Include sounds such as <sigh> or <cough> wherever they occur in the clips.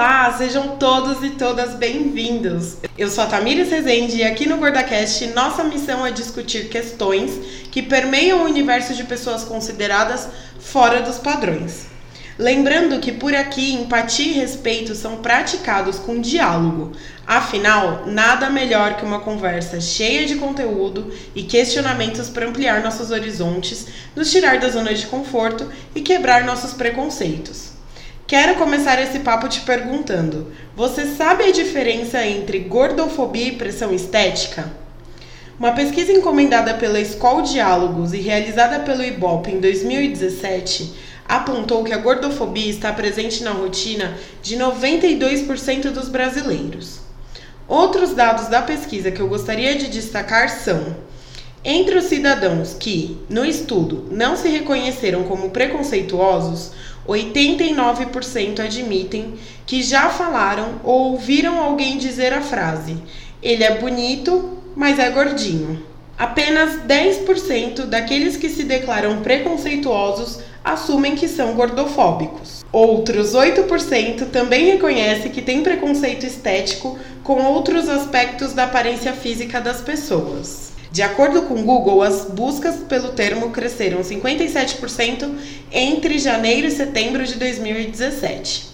Olá, sejam todos e todas bem-vindos. Eu sou a Tamires Rezende e aqui no GordaCast nossa missão é discutir questões que permeiam o universo de pessoas consideradas fora dos padrões. Lembrando que por aqui empatia e respeito são praticados com diálogo. Afinal, nada melhor que uma conversa cheia de conteúdo e questionamentos para ampliar nossos horizontes, nos tirar da zona de conforto e quebrar nossos preconceitos. Quero começar esse papo te perguntando: você sabe a diferença entre gordofobia e pressão estética? Uma pesquisa encomendada pela Escola Diálogos e realizada pelo Ibope em 2017 apontou que a gordofobia está presente na rotina de 92% dos brasileiros. Outros dados da pesquisa que eu gostaria de destacar são: entre os cidadãos que, no estudo, não se reconheceram como preconceituosos, 89% admitem que já falaram ou ouviram alguém dizer a frase: ele é bonito, mas é gordinho. Apenas 10% daqueles que se declaram preconceituosos assumem que são gordofóbicos. Outros 8% também reconhecem que tem preconceito estético com outros aspectos da aparência física das pessoas. De acordo com o Google, as buscas pelo termo cresceram 57% entre janeiro e setembro de 2017.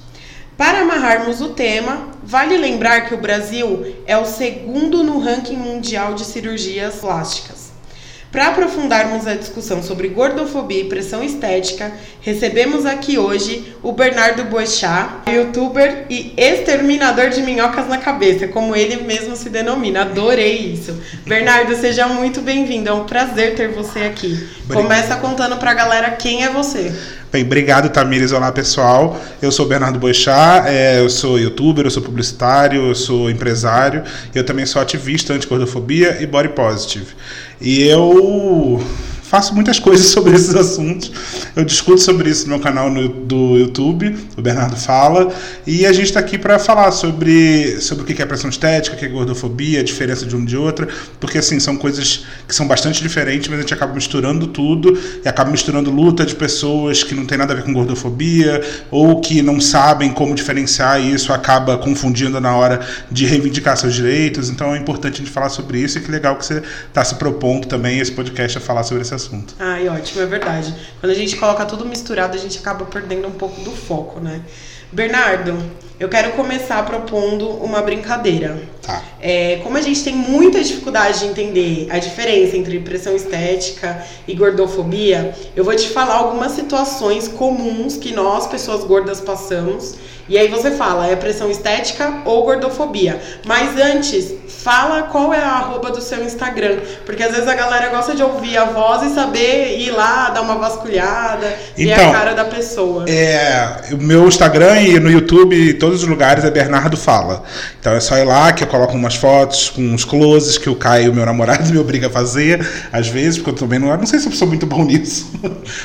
Para amarrarmos o tema, vale lembrar que o Brasil é o segundo no ranking mundial de cirurgias plásticas. Para aprofundarmos a discussão sobre gordofobia e pressão estética, recebemos aqui hoje o Bernardo Boechat, youtuber e exterminador de minhocas na cabeça, como ele mesmo se denomina. Adorei isso. Bernardo, seja muito bem-vindo. É um prazer ter você aqui. Começa contando para a galera quem é você. Bem, obrigado, Tamires. Olá, pessoal. Eu sou Bernardo Boechat, é, eu sou youtuber, eu sou publicitário, eu sou empresário, eu também sou ativista anti-gordofobia e body positive. E eu faço muitas <laughs> coisas sobre esses assuntos. Eu discuto sobre isso no meu canal no, do YouTube, o Bernardo Fala, e a gente está aqui para falar sobre, sobre o que é pressão estética, o que é gordofobia, a diferença de uma de outra, porque assim, são coisas que são bastante diferentes, mas a gente acaba misturando tudo e acaba misturando luta de pessoas que não tem nada a ver com gordofobia ou que não sabem como diferenciar e isso acaba confundindo na hora de reivindicar seus direitos. Então é importante a gente falar sobre isso e que legal que você está se propondo também esse podcast a falar sobre esse assunto. Ai, ótimo, é verdade. Quando a gente coloca tudo misturado, a gente acaba perdendo um pouco do foco, né? Bernardo, eu quero começar propondo uma brincadeira. Tá. É, como a gente tem muita dificuldade de entender a diferença entre pressão estética e gordofobia, eu vou te falar algumas situações comuns que nós, pessoas gordas, passamos e aí você fala, é pressão estética ou gordofobia. Mas antes, fala qual é a arroba do seu Instagram. Porque às vezes a galera gosta de ouvir a voz e saber ir lá, dar uma vasculhada, então, ver a então, cara da pessoa. É, o meu Instagram e no YouTube, em todos os lugares, é Bernardo Fala. Então é só ir lá que eu coloco umas fotos com uns closes que o Caio, meu namorado, <laughs> me obriga a fazer, às vezes, porque eu também não, não sei se eu sou muito bom <laughs> nisso.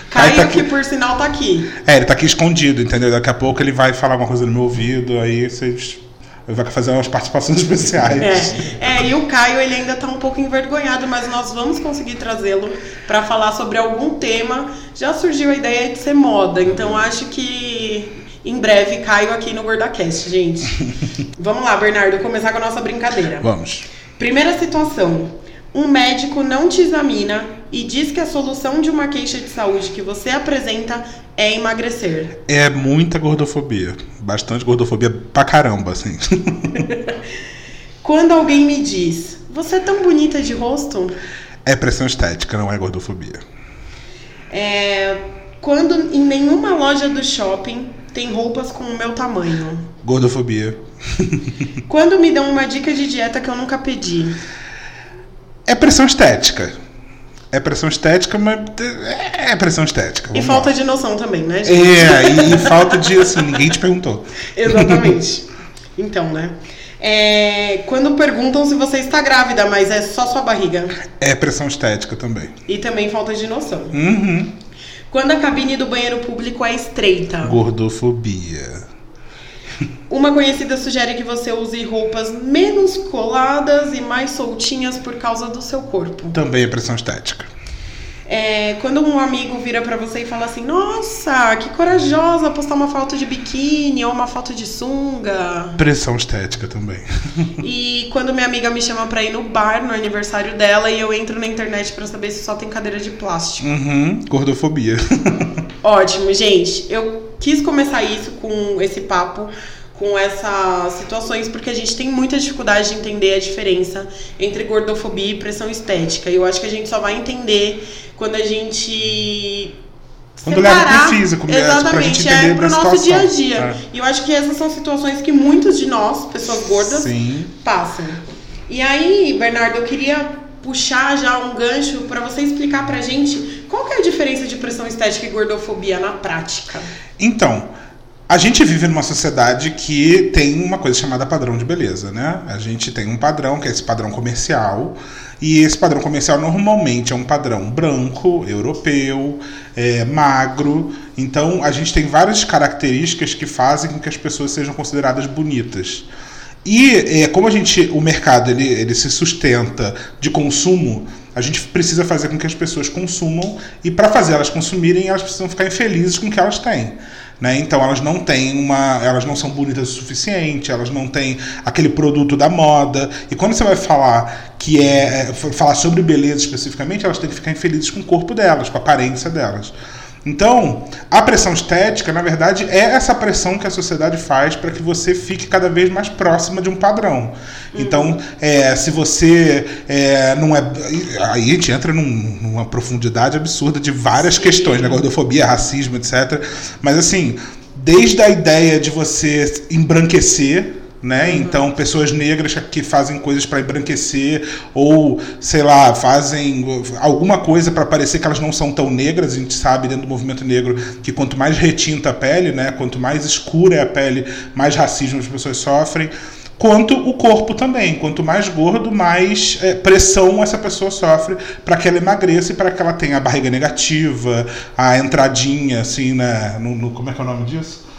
Caio, Caio tá que por sinal tá aqui. É, ele tá aqui escondido, entendeu? Daqui a pouco ele vai falar uma coisa no meu ouvido, aí vocês vai fazer umas participações <laughs> especiais. É, é, e o Caio ele ainda está um pouco envergonhado, mas nós vamos conseguir trazê-lo para falar sobre algum tema. Já surgiu a ideia de ser moda, então acho que em breve Caio aqui no GordaCast, gente. <laughs> vamos lá, Bernardo, começar com a nossa brincadeira. Vamos. Primeira situação: um médico não te examina e diz que a solução de uma queixa de saúde que você apresenta é emagrecer. É muita gordofobia. Bastante gordofobia pra caramba, assim. <laughs> Quando alguém me diz, você é tão bonita de rosto? É pressão estética, não é gordofobia. É, quando em nenhuma loja do shopping tem roupas com o meu tamanho. Gordofobia. Quando me dão uma dica de dieta que eu nunca pedi. É pressão estética. É pressão estética, mas é pressão estética. E falta lá. de noção também, né, gente? É, e, falta de, assim, ninguém te perguntou. <laughs> Exatamente. Então, né? É, quando perguntam se você está grávida, mas é só sua barriga. É pressão estética também. E também falta de noção. Uhum. Quando a cabine do banheiro público é estreita. Gordofobia. Uma conhecida sugere que você use roupas menos coladas e mais soltinhas por causa do seu corpo. Também é pressão estética. É, quando um amigo vira para você e fala assim, nossa, que corajosa postar uma foto de biquíni ou uma foto de sunga. Pressão estética também. <laughs> E quando minha amiga me chama pra ir no bar no aniversário dela e eu entro na internet para saber se só tem cadeira de plástico. Uhum, gordofobia. <laughs> Ótimo, gente. Eu quis começar isso com esse papo com essas situações, porque a gente tem muita dificuldade de entender a diferença entre gordofobia e pressão estética. E eu acho que a gente só vai entender quando a gente quando leva pro físico mesmo, Exatamente, pra é pro nosso situação. dia a dia. É. E eu acho que essas são situações que muitos de nós, pessoas gordas, Sim. passam. E aí, Bernardo, eu queria puxar já um gancho para você explicar pra gente qual que é a diferença de pressão estética e gordofobia na prática. Então, a gente vive numa sociedade que tem uma coisa chamada padrão de beleza, né? A gente tem um padrão, que é esse padrão comercial, e esse padrão comercial normalmente é um padrão branco, europeu, é, magro. Então, a gente tem várias características que fazem com que as pessoas sejam consideradas bonitas. E é, como a gente, o mercado ele, ele se sustenta de consumo, a gente precisa fazer com que as pessoas consumam e para fazer elas consumirem, elas precisam ficar infelizes com o que elas têm. Né? Então elas não têm uma, elas não são bonitas o suficiente, elas não têm aquele produto da moda. E quando você vai falar que é, é falar sobre beleza especificamente, elas têm que ficar infelizes com o corpo delas, com a aparência delas. Então, a pressão estética, na verdade, é essa pressão que a sociedade faz para que você fique cada vez mais próxima de um padrão. Então, é, se você é, não é. Aí a gente entra num- numa profundidade absurda de várias questões, né? Gordofobia, racismo, etc. Mas assim, desde a ideia de você embranquecer. Né? Então, pessoas negras que fazem coisas para embranquecer ou, sei lá, fazem alguma coisa para parecer que elas não são tão negras. A gente sabe dentro do movimento negro que quanto mais retinta a pele, né? quanto mais escura é a pele, mais racismo as pessoas sofrem. Quanto o corpo também. Quanto mais gordo, mais é, pressão essa pessoa sofre para que ela emagreça e para que ela tenha a barriga negativa, a entradinha, assim, né? No, no- como é que é o nome disso?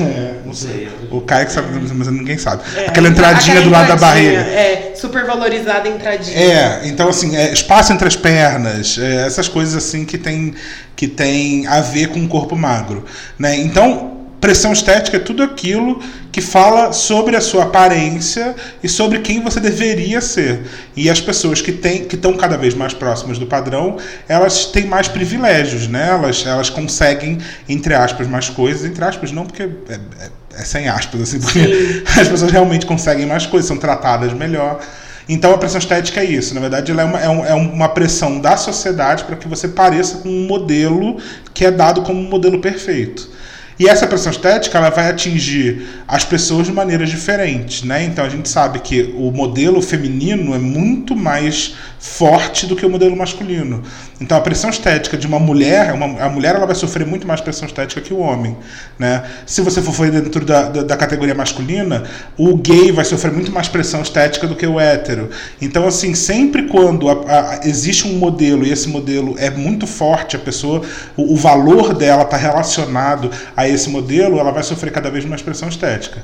É, <laughs> não sei. O Caio que sabe, mas ninguém sabe. É, Aquela entradinha aquela do lado da entradinha, barriga. É, super valorizada entradinha. É, então assim, é, espaço entre as pernas, é, essas coisas assim que tem, que tem a ver com o corpo magro. Né? Então, pressão estética é tudo aquilo que fala sobre a sua aparência e sobre quem você deveria ser. E as pessoas que têm, que estão cada vez mais próximas do padrão, elas têm mais privilégios, né? Elas, elas conseguem, entre aspas, mais coisas, entre aspas, não porque é, é- é sem aspas, assim, porque Sim. <laughs> as pessoas realmente conseguem mais coisas, são tratadas melhor. Então a pressão estética é isso. Na verdade, ela é uma, é um- é uma pressão da sociedade para que você pareça com um modelo que é dado como um modelo perfeito. E essa pressão estética ela vai atingir as pessoas de maneiras diferentes, né? Então a gente sabe que o modelo feminino é muito mais forte do que o modelo masculino. Então a pressão estética de uma mulher, uma, a mulher ela vai sofrer muito mais pressão estética que o homem, né? Se você for dentro da, da, da categoria masculina, o gay vai sofrer muito mais pressão estética do que o hétero. Então assim, sempre quando a- a- existe um modelo e esse modelo é muito forte, a pessoa, o, o valor dela está relacionado a esse modelo, ela vai sofrer cada vez mais pressão estética.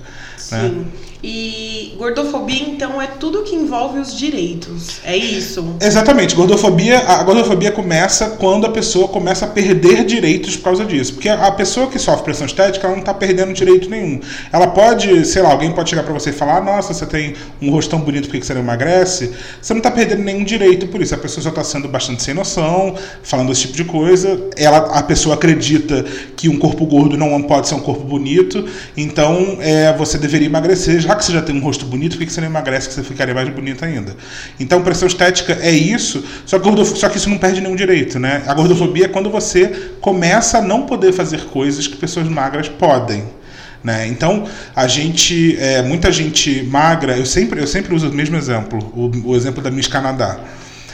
Né? E gordofobia, então, é tudo que envolve os direitos. É isso. Exatamente, gordofobia, a gordofobia começa quando a pessoa começa a perder direitos por causa disso. Porque a pessoa que sofre pressão estética, ela não está perdendo direito nenhum. Ela pode, sei lá, alguém pode chegar para você e falar: "Ah, "Nossa, você tem um rosto tão bonito, por que você não emagrece?". Você não está perdendo nenhum direito por isso. A pessoa só está sendo bastante sem noção, falando esse tipo de coisa. Ela, a pessoa acredita que um corpo gordo não pode ser um corpo bonito, então é, você deveria emagrecer. Já que você já tem um rosto bonito, por que você não emagrece que você ficaria mais bonito ainda? Então, pressão estética é isso, só que, só que isso não perde nenhum direito, né? A gordofobia é quando você começa a não poder fazer coisas que pessoas magras podem. Né? Então, a gente, é, muita gente magra, eu sempre, eu sempre uso o mesmo exemplo, o, o exemplo da Miss Canadá.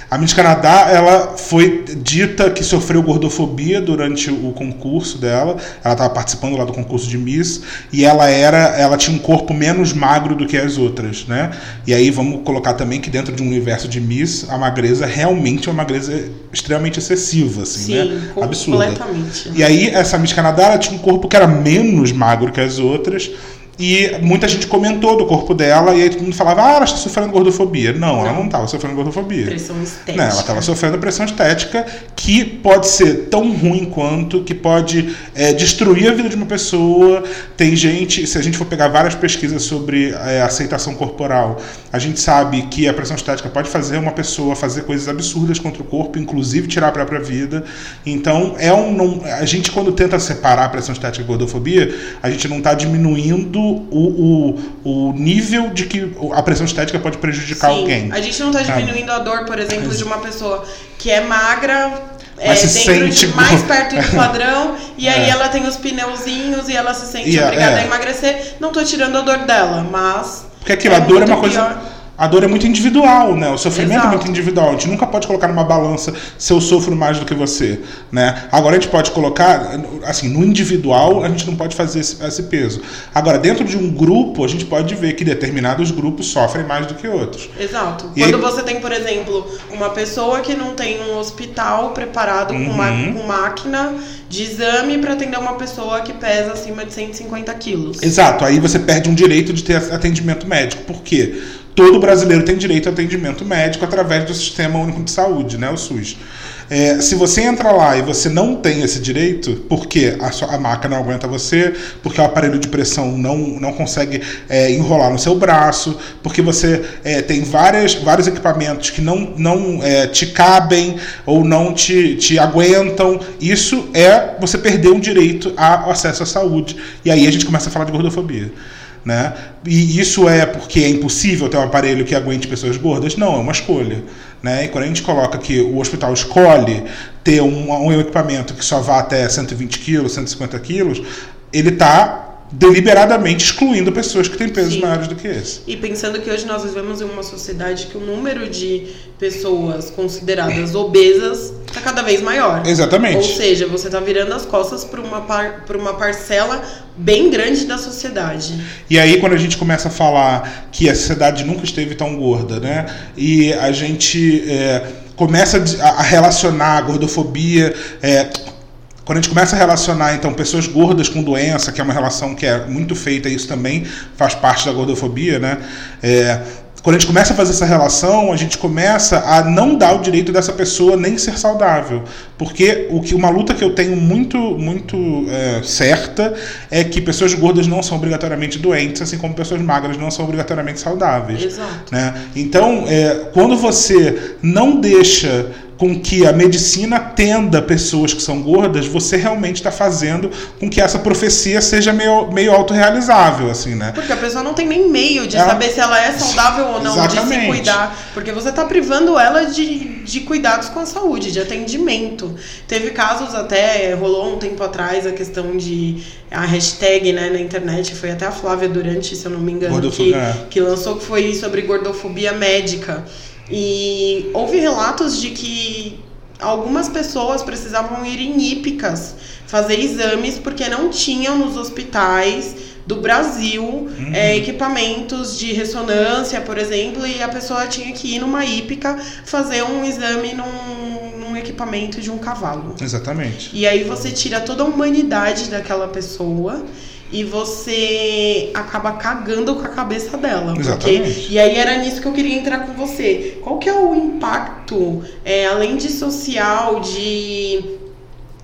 A Miss Canadá, ela foi dita que sofreu gordofobia durante o concurso dela. Ela estava participando lá do concurso de Miss e ela era, ela tinha um corpo menos magro do que as outras, né? E aí vamos colocar também que dentro de um universo de Miss, a magreza realmente é uma magreza extremamente excessiva, assim, Sim, né? Absurda. completamente. E aí, essa Miss Canadá ela tinha um corpo que era menos magro que as outras. E muita gente comentou do corpo dela e aí todo mundo falava, ah, ela está sofrendo gordofobia. Não, ela não estava sofrendo gordofobia. Pressão estética. Não, ela estava sofrendo pressão estética que pode ser tão ruim quanto, que pode é, destruir a vida de uma pessoa. Tem gente, se a gente for pegar várias pesquisas sobre é, aceitação corporal, a gente sabe que a pressão estética pode fazer uma pessoa fazer coisas absurdas contra o corpo, inclusive tirar a própria vida. Então, é um, não, a gente quando tenta separar a pressão estética e gordofobia, a gente não está diminuindo o, o, o nível de que a pressão estética pode prejudicar Sim, alguém. A gente não está diminuindo a dor, por exemplo, de uma pessoa que é magra, é, Mas se dentro sente de mais perto do <laughs> padrão, e aí É. ela tem os pneuzinhos e ela se sente E obrigada é. a emagrecer. Não tô tirando a dor dela, mas. Porque aquilo, a dor é uma coisa. A dor é muito individual, né? O sofrimento Exato. é muito individual. A gente nunca pode colocar numa balança se eu sofro mais do que você, né? Agora a gente pode colocar, assim, no individual a gente não pode fazer esse, esse peso. Agora, dentro de um grupo, a gente pode ver que determinados grupos sofrem mais do que outros. Exato. E Quando aí- você tem, por exemplo, uma pessoa que não tem um hospital preparado com, ma- Uhum. com máquina de exame para atender uma pessoa que pesa acima de 150 quilos. Exato, aí você perde um direito de ter atendimento médico. Por quê? Todo brasileiro tem direito a atendimento médico através do Sistema Único de Saúde, né, o SUS. É, se você entra lá e você não tem esse direito, porque a, sua, a maca não aguenta você, porque o aparelho de pressão não, não consegue é, enrolar no seu braço, porque você é, tem várias, vários equipamentos que não, não é, te cabem ou não te, te aguentam, isso é você perder um direito ao acesso à saúde. E aí a gente começa a falar de gordofobia. Né? E isso é porque é impossível ter um aparelho que aguente pessoas gordas? Não, é uma escolha. Né? E quando a gente coloca que o hospital escolhe ter um, um equipamento que só vá até 120 quilos, 150 quilos, ele está deliberadamente excluindo pessoas que têm pesos Sim. maiores do que esse. E pensando que hoje nós vivemos em uma sociedade que o número de pessoas consideradas obesas está cada vez maior. Ou Exatamente. seja, você está virando as costas para uma, par, uma parcela bem grande da sociedade. E aí, quando a gente começa a falar que a sociedade nunca esteve tão gorda, né? E a gente é, começa a a relacionar a gordofobia. é, quando a gente começa a relacionar, então, pessoas gordas com doença, que é uma relação que é muito feita, isso também faz parte da gordofobia, né? É, quando a gente começa a fazer essa relação, a gente começa a não dar o direito dessa pessoa nem ser saudável. Porque o que uma luta que eu tenho muito, muito é, certa é que pessoas gordas não são obrigatoriamente doentes, assim como pessoas magras não são obrigatoriamente saudáveis. Exato. Né? Então, é, quando você não deixa com que a medicina atenda pessoas que são gordas, você realmente está fazendo com que essa profecia seja meio, meio autorrealizável, assim, né? Porque a pessoa não tem nem meio de Ela- saber se ela é saudável ou não, de se Exatamente. cuidar. Porque você tá privando ela de, de cuidados com a saúde, de atendimento. Teve casos até, rolou um tempo atrás a questão de. A hashtag né, na internet, foi até a Flávia Durante, se eu não me engano, que, é. que lançou que foi sobre gordofobia médica. E houve relatos de que algumas pessoas precisavam ir em hípicas fazer exames porque não tinham nos hospitais do Brasil é, equipamentos de ressonância, por exemplo, e a pessoa tinha que ir numa hípica fazer um exame num, num equipamento de um cavalo. Exatamente. E aí você tira toda a humanidade daquela pessoa e você acaba cagando com a cabeça dela. Porque, Exatamente. e aí era nisso que eu queria entrar com você. Qual que é o impacto, é, além de social, de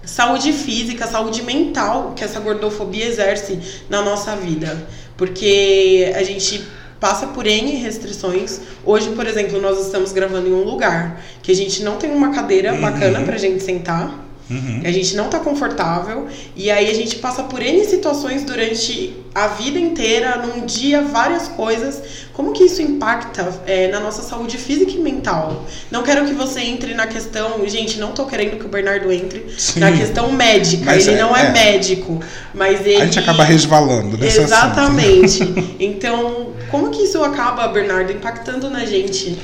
saúde física, saúde mental que essa gordofobia exerce na nossa vida? Porque a gente passa por N restrições. Hoje, por exemplo, nós estamos gravando em um lugar que a gente não tem uma cadeira Uhum. bacana pra gente sentar. Uhum. A gente não tá confortável e aí a gente passa por N situações durante a vida inteira, num dia, várias coisas. Como que isso impacta é, na nossa saúde física e mental? Não quero que você entre na questão, gente, não tô querendo que o Bernardo entre Sim. na questão médica. Mas ele é- não é, é. médico, mas ele A gente acaba resvalando nesse assunto. Exatamente. Então, como que isso acaba, Bernardo, impactando na gente?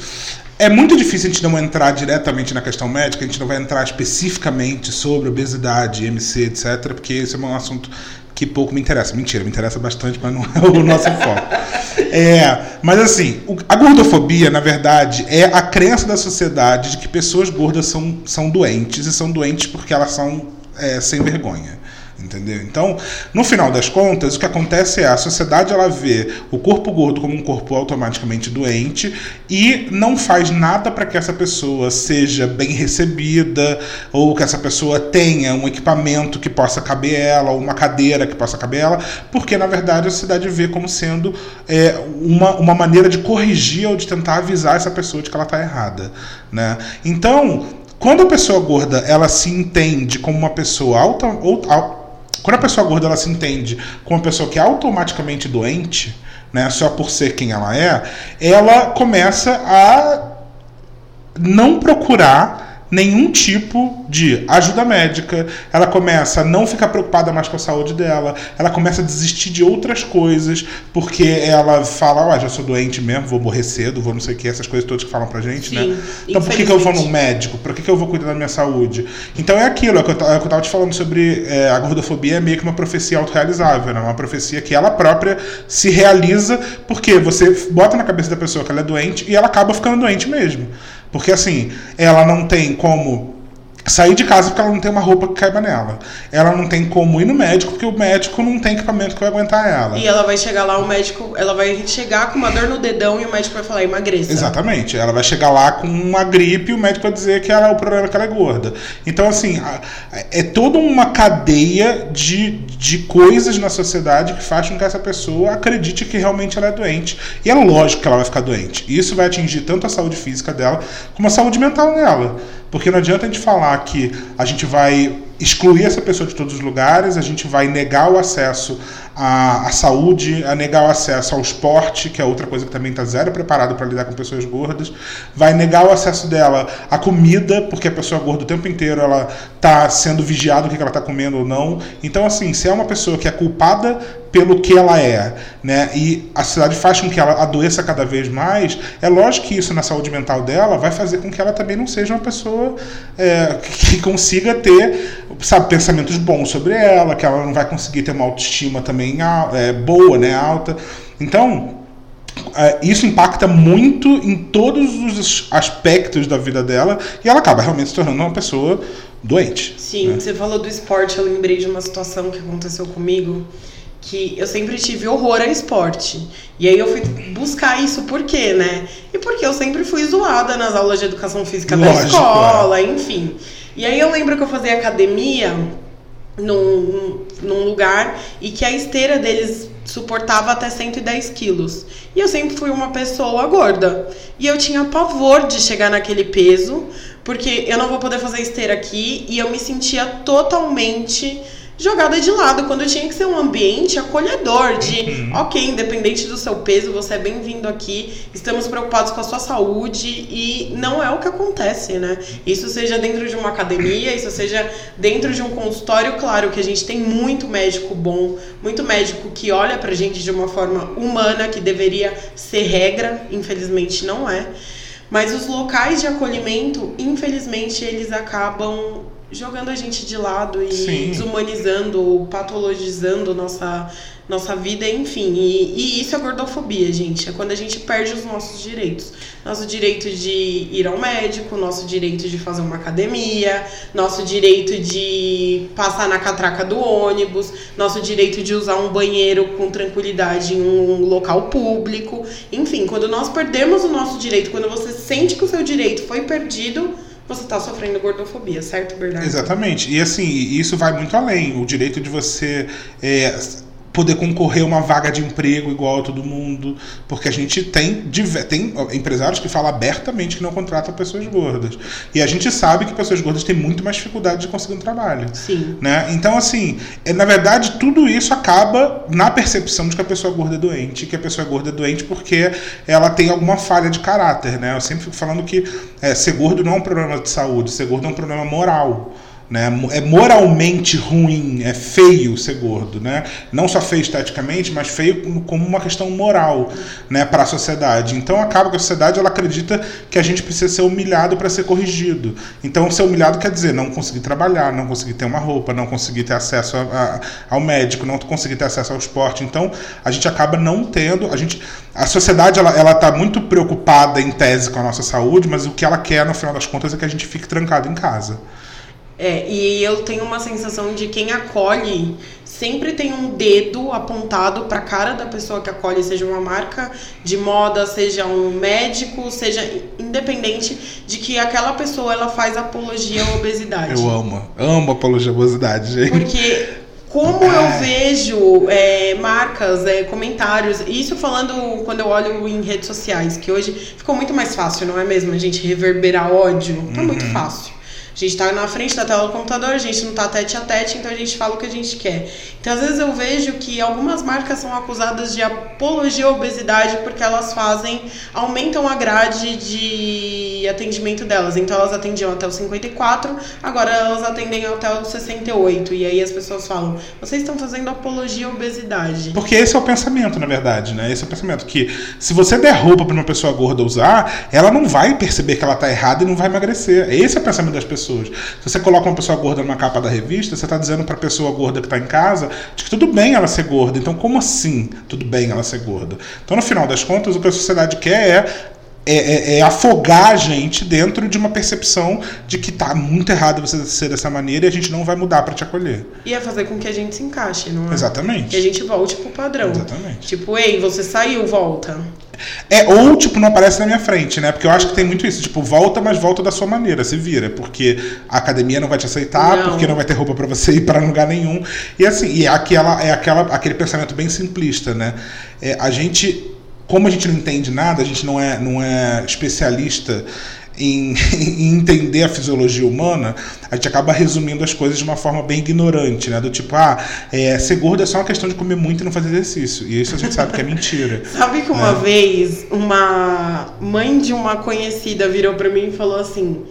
É muito difícil a gente não entrar diretamente na questão médica, a gente não vai entrar especificamente sobre obesidade, MC, etc., porque esse é um assunto que pouco me interessa. Mentira, me interessa bastante, mas não é o nosso <laughs> foco. É, mas assim, a gordofobia, na verdade, é a crença da sociedade de que pessoas gordas são, são doentes, e são doentes porque elas são é, sem vergonha. Entendeu? Então, no final das contas, o que acontece é a sociedade ela vê o corpo gordo como um corpo automaticamente doente e não faz nada para que essa pessoa seja bem recebida ou que essa pessoa tenha um equipamento que possa caber ela, ou uma cadeira que possa caber ela, porque na verdade a sociedade vê como sendo é, uma, uma maneira de corrigir ou de tentar avisar essa pessoa de que ela está errada. Né? Então, quando a pessoa gorda ela se entende como uma pessoa alta, ou, quando a pessoa gorda ela se entende como uma pessoa que é automaticamente doente, né, só por ser quem ela é, ela começa a não procurar nenhum tipo de ajuda médica, ela começa a não ficar preocupada mais com a saúde dela, ela começa a desistir de outras coisas, porque ela fala, ó, oh, já sou doente mesmo, vou morrer cedo, vou não sei o que, essas coisas todas que falam pra gente, né? Sim, né? Então por que, que eu vou no médico? Por que, que eu vou cuidar da minha saúde? Então é aquilo, é o que eu, é tava te falando sobre é, a gordofobia é meio que uma profecia autorrealizável, né? Uma profecia que ela própria se realiza, porque você bota na cabeça da pessoa que ela é doente e ela acaba ficando doente mesmo. Porque assim, ela não tem como sair de casa porque ela não tem uma roupa que caiba nela. Ela não tem como ir no médico porque o médico não tem equipamento que vai aguentar ela. E ela vai chegar lá, o médico, ela vai chegar com uma dor no dedão e o médico vai falar emagreça. Exatamente. Ela vai chegar lá com uma gripe e o médico vai dizer que ela, o problema é que ela é gorda. Então, assim, é toda uma cadeia de, de coisas na sociedade que faz com que essa pessoa acredite que realmente ela é doente. E é lógico que ela vai ficar doente. Isso vai atingir tanto a saúde física dela como a saúde mental dela. Porque não adianta a gente falar que a gente vai excluir essa pessoa de todos os lugares, a gente vai negar o acesso à, saúde, a negar o acesso ao esporte, que é outra coisa que também está zero preparado para lidar com pessoas gordas, vai negar o acesso dela à comida, porque a pessoa gorda o tempo inteiro ela está sendo vigiada o que ela está comendo ou não. Então, assim, se é uma pessoa que é culpada pelo que ela é, né? E a sociedade faz com que ela adoeça cada vez mais. É lógico que isso na saúde mental dela vai fazer com que ela também não seja uma pessoa é, que consiga ter, sabe, pensamentos bons sobre ela, que ela não vai conseguir ter uma autoestima também é, boa, né, alta. Então é, isso impacta muito em todos os aspectos da vida dela e ela acaba realmente se tornando uma pessoa doente. Sim, né? você falou do esporte, eu lembrei de uma situação que aconteceu comigo que eu sempre tive horror a esporte. E aí eu fui buscar isso por quê, né? E porque eu sempre fui zoada nas aulas de educação física Lógico, da escola, é. enfim. E aí eu lembro que eu fazia academia num, num lugar e que a esteira deles suportava até 110 quilos. E eu sempre fui uma pessoa gorda. E eu tinha pavor de chegar naquele peso, porque eu não vou poder fazer esteira aqui e eu me sentia totalmente jogada de lado, quando tinha que ser um ambiente acolhedor, de uhum. ok, independente do seu peso, você é bem-vindo aqui, estamos preocupados com a sua saúde e não é o que acontece, né? Isso seja dentro de uma academia, isso seja dentro de um consultório, claro que a gente tem muito médico bom, muito médico que olha pra gente de uma forma humana, que deveria ser regra, infelizmente não é. Mas os locais de acolhimento, infelizmente, eles acabam jogando a gente de lado e Sim. desumanizando, patologizando nossa, nossa vida, enfim. E, e, isso é gordofobia, gente. É quando a gente perde os nossos direitos. Nosso direito de ir ao médico, nosso direito de fazer uma academia, nosso direito de passar na catraca do ônibus, nosso direito de usar um banheiro com tranquilidade em um local público. Enfim, quando nós perdemos o nosso direito, quando você sente que o seu direito foi perdido você está sofrendo gordofobia, certo, Bernardo? Exatamente. E assim, isso vai muito além. O direito de você é, poder concorrer a uma vaga de emprego igual a todo mundo, porque a gente tem, tem empresários que falam abertamente que não contratam pessoas gordas. E a gente sabe que pessoas gordas têm muito mais dificuldade de conseguir um trabalho. Sim. Né? Então, assim, é, na verdade, tudo isso acaba na percepção de que a pessoa gorda é doente, que a pessoa gorda é doente porque ela tem alguma falha de caráter. Né? Eu sempre fico falando que é, ser gordo não é um problema de saúde, ser gordo é um problema moral. Né? É moralmente ruim, é feio ser gordo. Né? Não só feio esteticamente, mas feio como uma questão moral né, para a sociedade. Então acaba que a sociedade ela acredita que a gente precisa ser humilhado para ser corrigido. Então ser humilhado quer dizer não conseguir trabalhar, não conseguir ter uma roupa, não conseguir ter acesso a, a, ao médico, não conseguir ter acesso ao esporte. Então a gente acaba não tendo. A, gente, a sociedade ela está muito preocupada em tese com a nossa saúde, mas o que ela quer no final das contas é que a gente fique trancado em casa. É, e eu tenho uma sensação de quem acolhe sempre tem um dedo apontado para a cara da pessoa que acolhe, seja uma marca de moda, seja um médico, seja independente de que aquela pessoa ela faz apologia à obesidade. Eu amo, amo apologia à obesidade, gente. Porque como eu vejo é, marcas, é, comentários, isso falando quando eu olho em redes sociais, que hoje ficou muito mais fácil, não é mesmo? A gente reverberar ódio, tá uhum. muito fácil. A gente está na frente da tela do computador, a gente não está tete a tete, então a gente fala o que a gente quer. Então, às vezes eu vejo que algumas marcas são acusadas de apologia à obesidade porque elas fazem, aumentam a grade de atendimento delas. Então, elas atendiam até os 54, agora elas atendem até os 68. E aí as pessoas falam: vocês estão fazendo apologia à obesidade. Porque esse é o pensamento, na verdade, né? Esse é o pensamento que se você der roupa para uma pessoa gorda usar, ela não vai perceber que ela está errada e não vai emagrecer. Esse é o pensamento das pessoas pessoas. Se você coloca uma pessoa gorda numa capa da revista, você está dizendo para a pessoa gorda que está em casa de que tudo bem ela ser gorda. Então, como assim tudo bem ela ser gorda? Então, no final das contas, o que a sociedade quer é é, é, é, afogar a gente dentro de uma percepção de que tá muito errado você ser dessa maneira e a gente não vai mudar para te acolher. E é fazer com que a gente se encaixe, não é? Exatamente. Que a gente volte pro padrão. Exatamente. Tipo, ei, você saiu, volta. É, ou, tipo, não aparece na minha frente, né? Porque eu acho que tem muito isso. Tipo, volta, mas volta da sua maneira, se vira. Porque a academia não vai te aceitar, não. porque não vai ter roupa para você <laughs> ir para lugar nenhum. E assim, e é aquela, é aquela, aquele pensamento bem simplista, né? É, a gente como a gente não entende nada, a gente não é, não é especialista em, <laughs> em, entender a fisiologia humana, a gente acaba resumindo as coisas de uma forma bem ignorante, né? Do tipo, ah, é, ser gordo é só uma questão de comer muito e não fazer exercício. E isso a gente sabe que é mentira. <laughs> sabe que uma é. vez uma mãe de uma conhecida virou para mim e falou assim: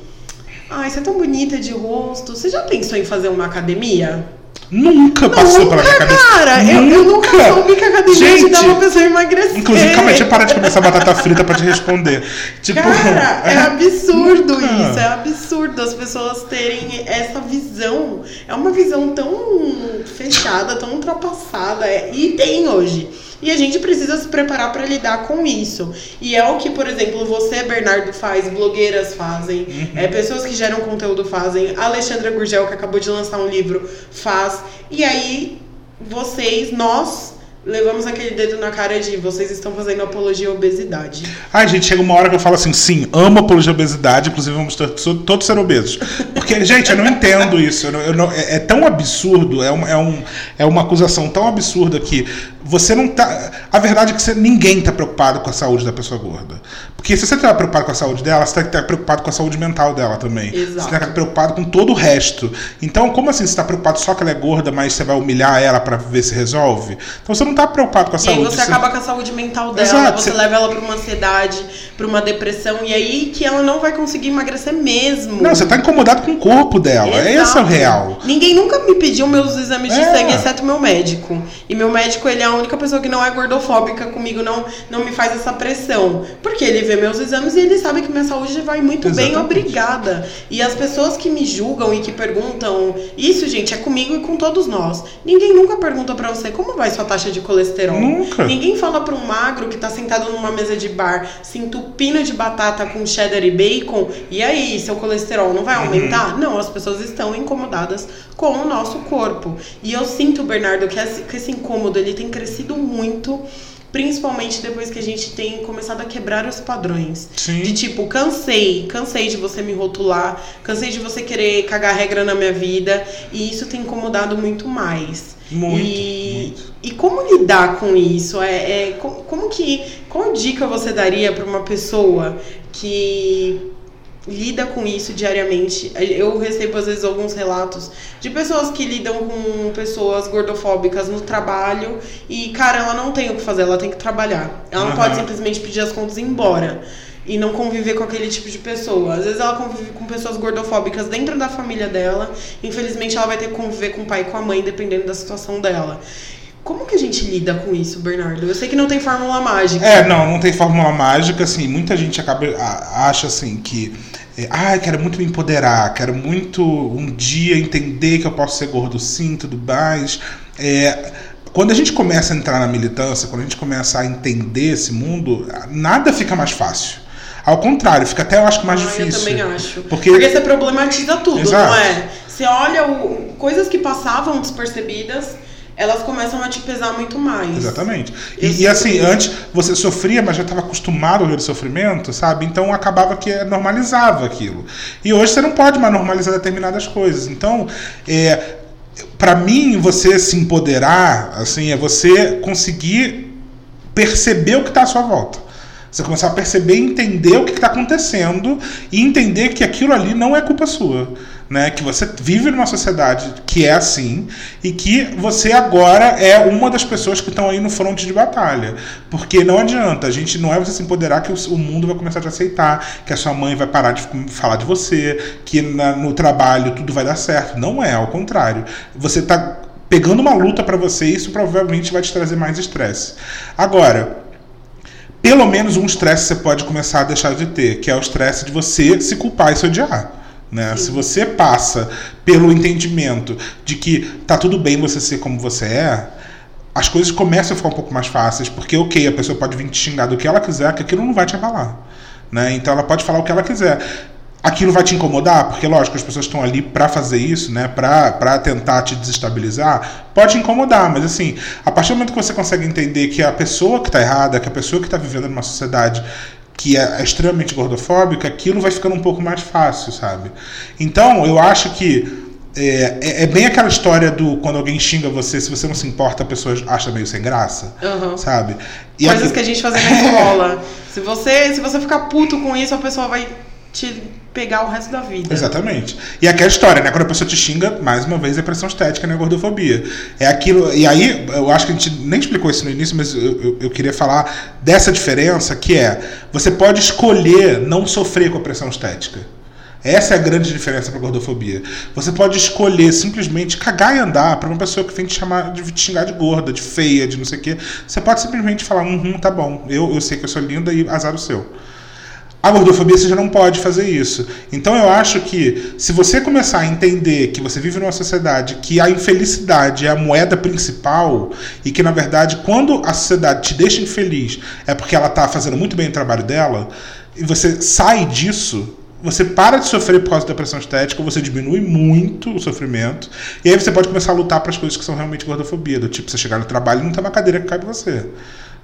Ai, você é tão bonita de rosto, você já pensou em fazer uma academia? Nunca passou nunca, pela minha cabeça. Cara, nunca. Eu, eu nunca soube que a academia Gente, ajudava uma pessoa a emagrecer. Inclusive, calma aí, deixa eu parar de comer essa batata frita pra te responder. Tipo, cara, é, é absurdo nunca. isso. É absurdo as pessoas terem essa visão. É uma visão tão fechada, tão ultrapassada. É, e tem hoje. E a gente precisa se preparar para lidar com isso. E é o que, por exemplo, você, Bernardo, faz, blogueiras fazem, uhum. é, pessoas que geram conteúdo fazem, a Alexandra Gurgel, que acabou de lançar um livro, faz. E aí, vocês, nós, levamos aquele dedo na cara de vocês estão fazendo apologia à obesidade. Ai, gente, chega uma hora que eu falo assim, sim, amo apologia à obesidade, inclusive vamos todos ser obesos. Porque, gente, eu não entendo isso. Eu não, eu não, é, é, tão absurdo, é, um, é, um, é uma acusação tão absurda que você não tá. A verdade é que você, ninguém está preocupado com a saúde da pessoa gorda. Porque se você está preocupado com a saúde dela, você tem que estar preocupado com a saúde mental dela também. Exato. Você tem que estar preocupado com todo o resto. Então, como assim você está preocupado só que ela é gorda, mas você vai humilhar ela para ver se resolve? Então você não está preocupado com a e saúde. E aí você, você acaba com a saúde mental dela, Exato. você, você leva ela para uma ansiedade, para uma depressão, e aí que ela não vai conseguir emagrecer mesmo. Não, você está incomodado com o corpo dela. Exato. Esse é o real. Ninguém nunca me pediu meus exames de é. sangue, exceto meu médico. E meu médico, ele é a única pessoa que não é gordofóbica comigo, não, não me faz essa pressão. Porque ele vê meus exames e ele sabe que minha saúde vai muito Exatamente. bem, obrigada. E as pessoas que me julgam e que perguntam, isso, gente, é comigo e com todos nós. Ninguém nunca pergunta para você como vai sua taxa de colesterol. Nunca. Ninguém fala para um magro que tá sentado numa mesa de bar, se entupindo de batata com cheddar e bacon, e aí, seu colesterol não vai uhum. aumentar? Uhum. Não, as pessoas estão incomodadas com o nosso corpo. E eu sinto, Bernardo, que esse, que esse incômodo ele tem crescido muito principalmente depois que a gente tem começado a quebrar os padrões. Sim. De tipo, cansei, cansei de você me rotular, cansei de você querer cagar regra na minha vida, e isso tem incomodado muito mais. Muito, e, muito. e como lidar com isso? É, é como, como que qual dica você daria para uma pessoa que lida com isso diariamente. Eu recebo às vezes alguns relatos de pessoas que lidam com pessoas gordofóbicas no trabalho e, cara, ela não tem o que fazer, ela tem que trabalhar. Ela não uhum. pode simplesmente pedir as contas e ir embora. E não conviver com aquele tipo de pessoa. Às vezes ela convive com pessoas gordofóbicas dentro da família dela. Infelizmente ela vai ter que conviver com o pai e com a mãe, dependendo da situação dela. Como que a gente lida com isso, Bernardo? Eu sei que não tem fórmula mágica. É, não, não tem fórmula mágica, assim, muita gente acaba acha assim que é, ah, quero muito me empoderar, quero muito um dia entender que eu posso ser gordo sim, tudo mais. É, quando a gente começa a entrar na militância, quando a gente começa a entender esse mundo, nada fica mais fácil. Ao contrário, fica até eu acho que mais ah, difícil. Eu também acho. Porque, Porque você problematiza tudo, Exato. não é? Você olha o, coisas que passavam despercebidas elas começam a te pesar muito mais. Exatamente. E, e, assim, antes você sofria, mas já estava acostumado a ver o sofrimento, sabe? Então acabava que normalizava aquilo. E hoje você não pode mais normalizar determinadas coisas. Então, é, para mim, você se empoderar, assim, é você conseguir perceber o que está à sua volta. Você começar a perceber e entender o que está acontecendo e entender que aquilo ali não é culpa sua né? Que você vive numa sociedade que é assim e que você agora é uma das pessoas que estão aí no fronte de batalha. Porque não adianta, a gente não é você se empoderar que o mundo vai começar a te aceitar, que a sua mãe vai parar de falar de você, que na, no trabalho tudo vai dar certo. Não é, ao contrário. Você está pegando uma luta para você e isso provavelmente vai te trazer mais estresse. Agora, pelo menos um estresse você pode começar a deixar de ter, que é o estresse de você se culpar e se odiar. Né? Se você passa pelo entendimento de que tá tudo bem você ser como você é, as coisas começam a ficar um pouco mais fáceis, porque, ok, a pessoa pode vir te xingar do que ela quiser, que aquilo não vai te abalar. Né? Então ela pode falar o que ela quiser. Aquilo vai te incomodar, porque, lógico, as pessoas estão ali para fazer isso, né? para tentar te desestabilizar. Pode incomodar, mas assim, a partir do momento que você consegue entender que a pessoa que está errada, que a pessoa que está vivendo numa sociedade que é extremamente gordofóbica, aquilo vai ficando um pouco mais fácil, sabe? Então, eu acho que é, é, é, bem aquela história do quando alguém xinga você, se você não se importa, a pessoa acha meio sem graça, uhum. sabe? E Coisas aqui... que a gente fazia na escola. <laughs> se você, se você ficar puto com isso, a pessoa vai te pegar o resto da vida. Exatamente. E aquela história, né? Quando a pessoa te xinga, mais uma vez, é pressão estética, né? Gordofobia. É aquilo. E aí, eu acho que a gente nem explicou isso no início, mas eu, eu, eu queria falar dessa diferença que é: você pode escolher não sofrer com a pressão estética. Essa é a grande diferença para gordofobia. Você pode escolher simplesmente cagar e andar para uma pessoa que vem te chamar de te xingar de gorda, de feia, de não sei o quê. Você pode simplesmente falar, uhum, tá bom, eu, eu sei que eu sou linda e azar o seu. A gordofobia você já não pode fazer isso. Então eu acho que se você começar a entender que você vive numa sociedade que a infelicidade é a moeda principal e que na verdade quando a sociedade te deixa infeliz é porque ela está fazendo muito bem o trabalho dela e você sai disso, você para de sofrer por causa da pressão estética, você diminui muito o sofrimento, e aí você pode começar a lutar para as coisas que são realmente gordofobia, do tipo você chegar no trabalho e não ter uma cadeira que cabe você.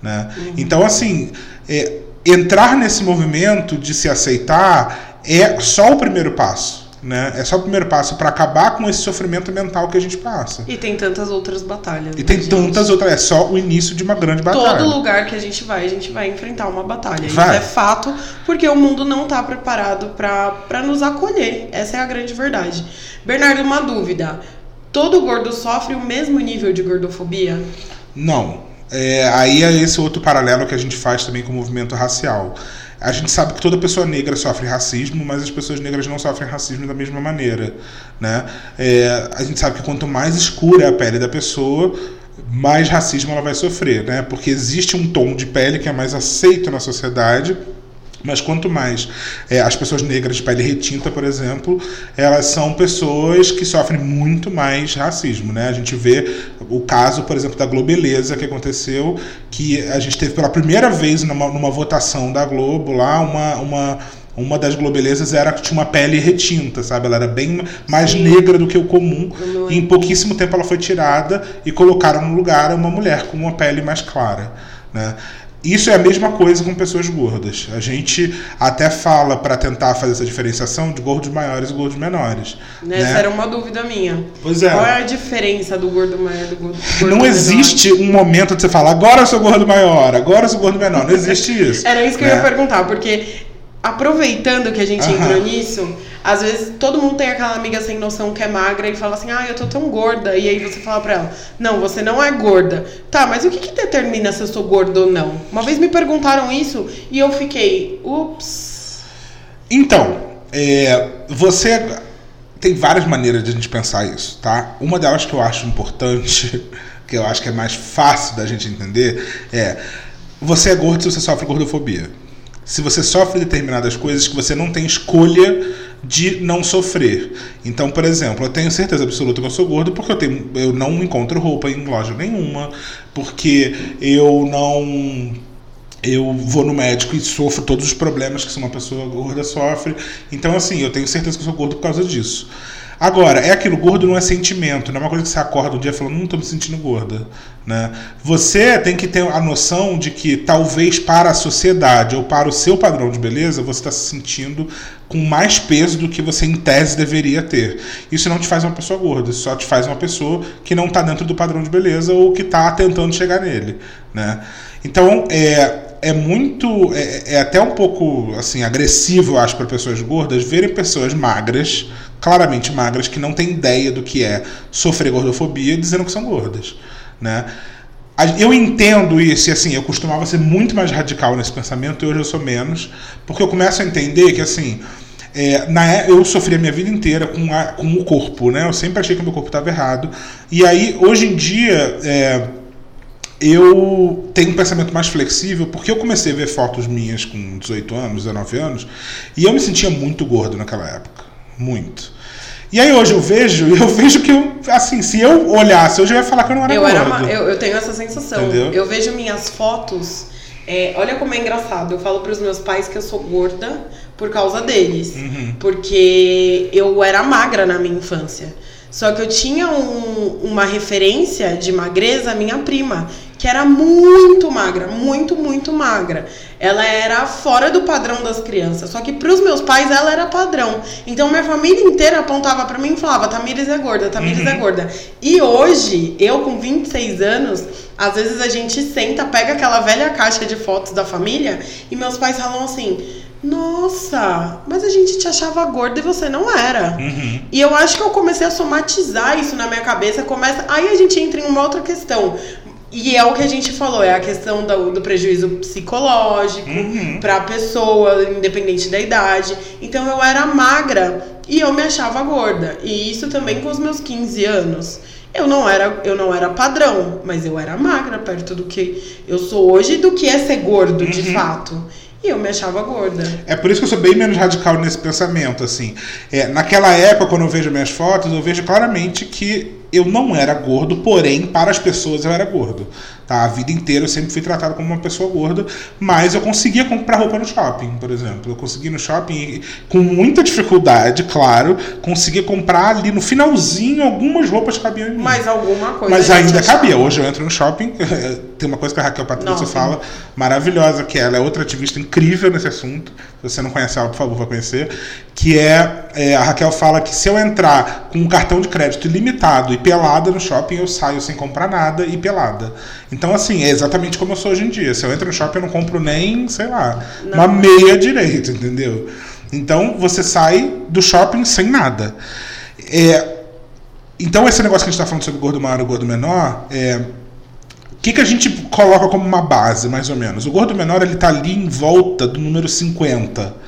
Né? Uhum. Então, assim, é, entrar nesse movimento de se aceitar é só o primeiro passo. Né? É só o primeiro passo para acabar com esse sofrimento mental que a gente passa. E tem tantas outras batalhas. E né, tem gente? tantas outras. É só o início de uma grande batalha. Todo lugar que a gente vai, a gente vai enfrentar uma batalha. Vai. Isso é fato, porque o mundo não está preparado para nos acolher. Essa é a grande verdade. Bernardo, uma dúvida. Todo gordo sofre o mesmo nível de gordofobia? Não. É, aí é esse outro paralelo que a gente faz também com o movimento racial. A gente sabe que toda pessoa negra sofre racismo, mas as pessoas negras não sofrem racismo da mesma maneira. Né? É, a gente sabe que quanto mais escura é a pele da pessoa, mais racismo ela vai sofrer, né? porque existe um tom de pele que é mais aceito na sociedade mas quanto mais é, as pessoas negras de pele retinta, por exemplo, elas são pessoas que sofrem muito mais racismo. Né? A gente vê o caso, por exemplo, da Globeleza que aconteceu, que a gente teve pela primeira vez numa, numa votação da Globo lá uma. uma uma das globelezas era que tinha uma pele retinta, sabe? Ela era bem mais Sim. negra do que o comum. E em pouquíssimo tempo ela foi tirada e colocaram no lugar uma mulher com uma pele mais clara, né? Isso é a mesma coisa com pessoas gordas. A gente até fala para tentar fazer essa diferenciação de gordos maiores e gordos menores. Essa né? era uma dúvida minha. Pois é. Qual é a diferença do gordo maior e do gordo, gordo Não existe menor? um momento de você falar, agora eu sou gordo maior, agora eu sou gordo menor. Não existe isso. era isso que né? eu ia né? perguntar, porque aproveitando que a gente entrou nisso, às vezes todo mundo tem aquela amiga sem noção que é magra e fala assim, ah, eu tô tão gorda. E aí você fala pra ela, não, você não é gorda. Tá, mas o que, que determina se eu sou gorda ou não? Uma vez me perguntaram isso e eu fiquei, ups. Então, é, você tem várias maneiras de a gente pensar isso, tá? Uma delas que eu acho importante, <laughs> que eu acho que é mais fácil da gente entender, é você é gordo se você sofre gordofobia se você sofre determinadas coisas que você não tem escolha de não sofrer. Então, por exemplo, eu tenho certeza absoluta que eu sou gordo porque eu, tenho, eu não encontro roupa em loja nenhuma, porque eu não eu vou no médico e sofro todos os problemas que uma pessoa gorda sofre. Então, assim, eu tenho certeza que eu sou gordo por causa disso. Agora, é aquilo, gordo não é sentimento, não é uma coisa que você acorda um dia falando, não estou me sentindo gorda. Né? Você tem que ter a noção de que talvez para a sociedade ou para o seu padrão de beleza, você está se sentindo com mais peso do que você em tese deveria ter. Isso não te faz uma pessoa gorda, isso só te faz uma pessoa que não está dentro do padrão de beleza ou que está tentando chegar nele. Né? Então, é, é muito. É, é, até um pouco assim agressivo, eu acho, para pessoas gordas verem pessoas magras, claramente magras, que não têm ideia do que é sofrer gordofobia, dizendo que são gordas. Né? Eu entendo isso, e assim, eu costumava ser muito mais radical nesse pensamento, e hoje eu sou menos, porque eu começo a entender que assim. É, na, é, eu sofri a minha vida inteira com, a, com o corpo, né? Eu sempre achei que o meu corpo estava errado. E aí, hoje em dia, é, eu tenho um pensamento mais flexível porque eu comecei a ver fotos minhas com 18 anos, 19 anos, e eu me sentia muito gordo naquela época. Muito. E aí hoje eu vejo, <laughs> eu vejo que eu, assim, se eu olhasse, hoje eu ia falar que eu não era eu gordo. Era uma, eu, eu tenho essa sensação. Entendeu? Eu vejo minhas fotos, é, olha como é engraçado. Eu falo para os meus pais que eu sou gorda por causa deles. Uhum. Porque eu era magra na minha infância. Só que eu tinha um, uma referência de magreza, minha prima, que era muito magra, muito, muito magra. Ela era fora do padrão das crianças. Só que para os meus pais ela era padrão. Então minha família inteira apontava para mim e falava: Tamires é gorda, Tamires é uhum. é gorda. E hoje, eu com 26 anos, às vezes a gente senta, pega aquela velha caixa de fotos da família e meus pais falam assim: nossa, mas a gente te achava gorda e você não era. Uhum. E eu acho que eu comecei a somatizar isso na minha cabeça. Começa, aí a gente entra em uma outra questão. E é o que a gente falou, é a questão do, do prejuízo psicológico uhum. para a pessoa, independente da idade. Então eu era magra e eu me achava gorda. E isso também com os meus 15 anos. Eu não era, eu não era padrão, mas eu era magra perto do que eu sou hoje do que é ser gordo uhum. de fato. E eu me achava gorda. É por isso que eu sou bem menos radical nesse pensamento, assim. É, naquela época, quando eu vejo minhas fotos, eu vejo claramente que eu não era gordo, porém, para as pessoas eu era gordo. A vida inteira eu sempre fui tratado como uma pessoa gorda, mas eu conseguia comprar roupa no shopping, por exemplo. Eu conseguia no shopping, com muita dificuldade, claro, conseguia comprar ali no finalzinho algumas roupas que cabiam em mim. Mas alguma coisa. Mas ainda cabia. Hoje eu entro no shopping, <laughs> tem uma coisa que a Raquel Patrícia fala, maravilhosa, que ela é outra ativista incrível nesse assunto. Se você não conhece ela, por favor, vai conhecer. Que é, é a Raquel fala que se eu entrar com um cartão de crédito ilimitado e pelada no shopping, eu saio sem comprar nada e pelada. Então, assim, é exatamente como eu sou hoje em dia. Se eu entro no shopping, eu não compro nem, sei lá, não. uma meia direito, entendeu? Então, você sai do shopping sem nada. É, então, esse negócio que a gente está falando sobre gordo maior e gordo menor, é, o que, que a gente coloca como uma base, mais ou menos? O gordo menor ele está ali em volta do número 50.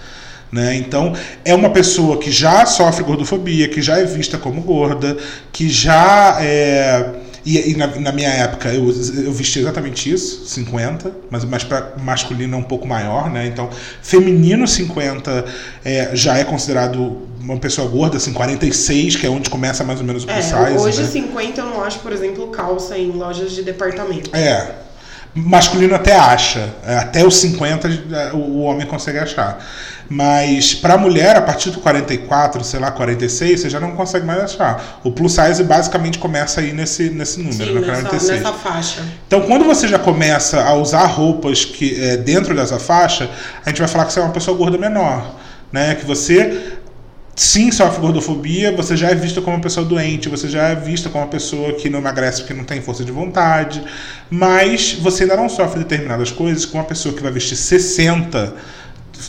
Né? Então, é uma pessoa que já sofre gordofobia, que já é vista como gorda, que já é e, e na, na, minha época eu, eu vesti exatamente isso, 50, mas mais para masculino é um pouco maior, né? Então, feminino 50 é, já é considerado uma pessoa gorda, assim, 46, que é onde começa mais ou menos o é, size. Hoje né? 50 eu não acho, por exemplo, calça em lojas de departamento. É. Masculino até acha. Até os 50 é, o homem consegue achar. Mas para mulher, a partir do 44, sei lá, 46, você já não consegue mais achar. O plus size basicamente começa aí nesse, nesse número, Sim, no nessa, 46. Nessa faixa. Então, quando você já começa a usar roupas que é, dentro dessa faixa, a gente vai falar que você é uma pessoa gorda menor. Né? Que você sim sofre gordofobia, você já é vista como uma pessoa doente, você já é vista como uma pessoa que não emagrece porque não tem força de vontade, mas você ainda não sofre determinadas coisas que uma pessoa que vai vestir 60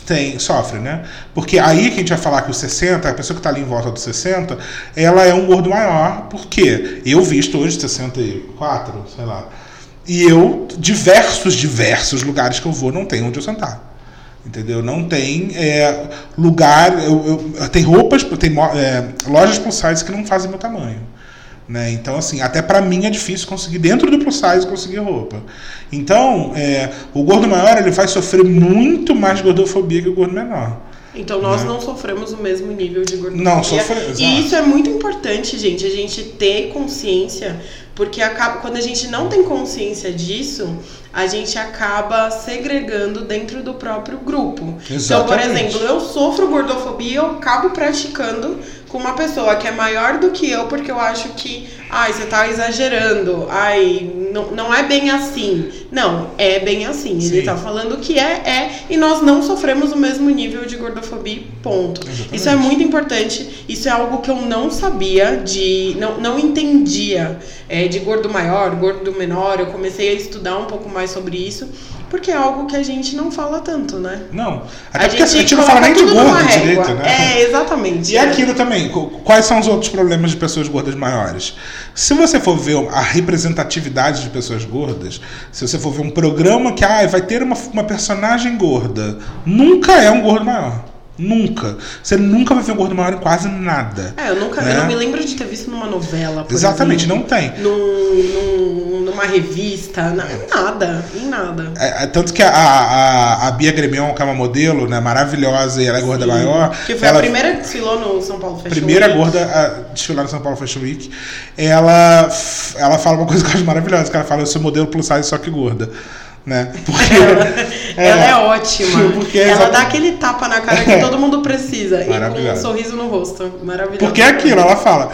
tem, sofre, né? Porque aí que a gente vai falar que o 60, a pessoa que está ali em volta do 60, ela é um gordo maior, porque eu visto hoje 64, sei lá. E eu, diversos, diversos lugares que eu vou, não tem onde eu sentar. Entendeu? Não tem é, lugar. Eu, eu, tem roupas, tem é, lojas plus size que não fazem meu tamanho. Né? Então, assim, até para mim é difícil conseguir, dentro do plus size, conseguir roupa. Então, é, o gordo maior ele vai sofrer muito mais gordofobia que o gordo menor. Então nós né? não sofremos o mesmo nível de gordofobia. Não sofremos. E isso é muito importante, gente, a gente ter consciência, porque acaba, quando a gente não tem consciência disso, a gente acaba segregando dentro do próprio grupo. Exatamente. Então, por exemplo, eu sofro gordofobia, eu acabo praticando com com uma pessoa que é maior do que eu, porque eu acho que, ai, você tá exagerando, ai, não, não é bem assim. Não, é bem assim. Sim. Ele tá falando que é, é, e nós não sofremos o mesmo nível de gordofobia, ponto. Exatamente. Isso é muito importante, isso é algo que eu não sabia, de não, não entendia é, de gordo maior, gordo menor, eu comecei a estudar um pouco mais sobre isso. Porque é algo que a gente não fala tanto, né? Não. Até a porque gente a gente não fala nem de gordo direito, né? É, exatamente. E é. aquilo também, quais são os outros problemas de pessoas gordas maiores? Se você for ver a representatividade de pessoas gordas, se você for ver um programa que ah, vai ter uma, uma personagem gorda, nunca é um gordo maior. Nunca. Você nunca vai ver um gordo maior em quase nada. É, eu nunca. Né? Eu não me lembro de ter visto numa novela. Exatamente, exemplo, não tem. Num, num, numa revista, na, em nada. Em nada. É, é, tanto que a, a, a Bia Gremion, que é uma modelo, né, maravilhosa e ela é gorda Sim, maior. Que foi ela, a primeira que desfilou no São Paulo Fashion primeira Week. Primeira gorda a desfilar no São Paulo Fashion Week. Ela, ela fala uma coisa que eu acho maravilhosa, que ela fala, eu sou modelo plus size só que gorda né? <laughs> Porque ela é, ela é ótima. Porque ela exatamente... dá aquele tapa na cara que é. todo mundo precisa e com um sorriso no rosto. Maravilhoso. Porque é aquilo, ela fala.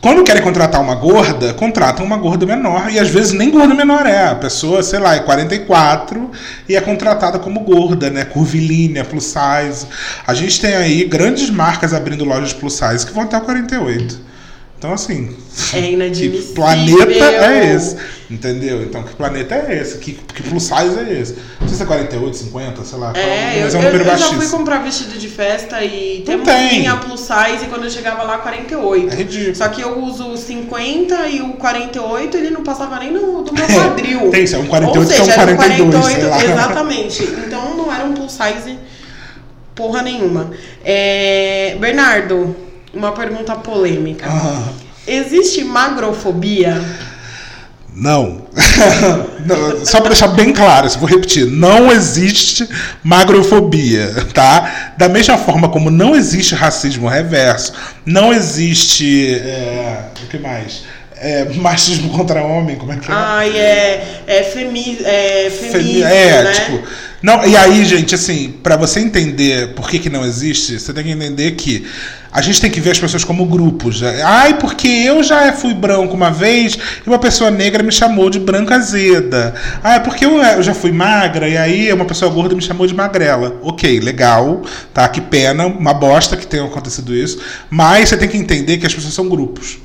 Quando querem contratar uma gorda, contratam uma gorda menor. E às vezes nem gorda menor é. A pessoa, sei lá, é 44 e é contratada como gorda, né? Curvilínea, plus size. A gente tem aí grandes marcas abrindo lojas plus size que vão até 48. Então, assim. É inadmissível. <laughs> Que planeta é esse? Entendeu? Então, que planeta é esse? Que, que plus size é esse? Não sei se é 48, 50, sei lá. É, mas eu, é um número eu, eu já fui comprar vestido de festa e tem, tem. a plus size e quando eu chegava lá, 48. É ridículo. Só que eu uso o 50 e o 48 ele não passava nem no, do meu <laughs> quadril. tem, isso é um 48 Ou seja, é um 42, 48, Exatamente. Então não era um plus size porra nenhuma. É, Bernardo, uma pergunta polêmica. Ah. Existe magrofobia? Não. <laughs> não só para deixar bem claro, vou repetir, não existe magrofobia, tá? Da mesma forma como não existe racismo reverso, não existe. É, o que mais? É, machismo <laughs> contra homem, como é que é? Ai, é, é, femi, é feminismo, é, né? tipo, não, e aí, gente, assim, para você entender por que, que não existe, você tem que entender que a gente tem que ver as pessoas como grupos. Ai, porque eu já fui branco uma vez e uma pessoa negra me chamou de branca azeda. Ah, é porque eu, eu já fui magra e aí uma pessoa gorda me chamou de magrela. Ok, legal, tá? Que pena, uma bosta que tenha acontecido isso. Mas você tem que entender que as pessoas são grupos.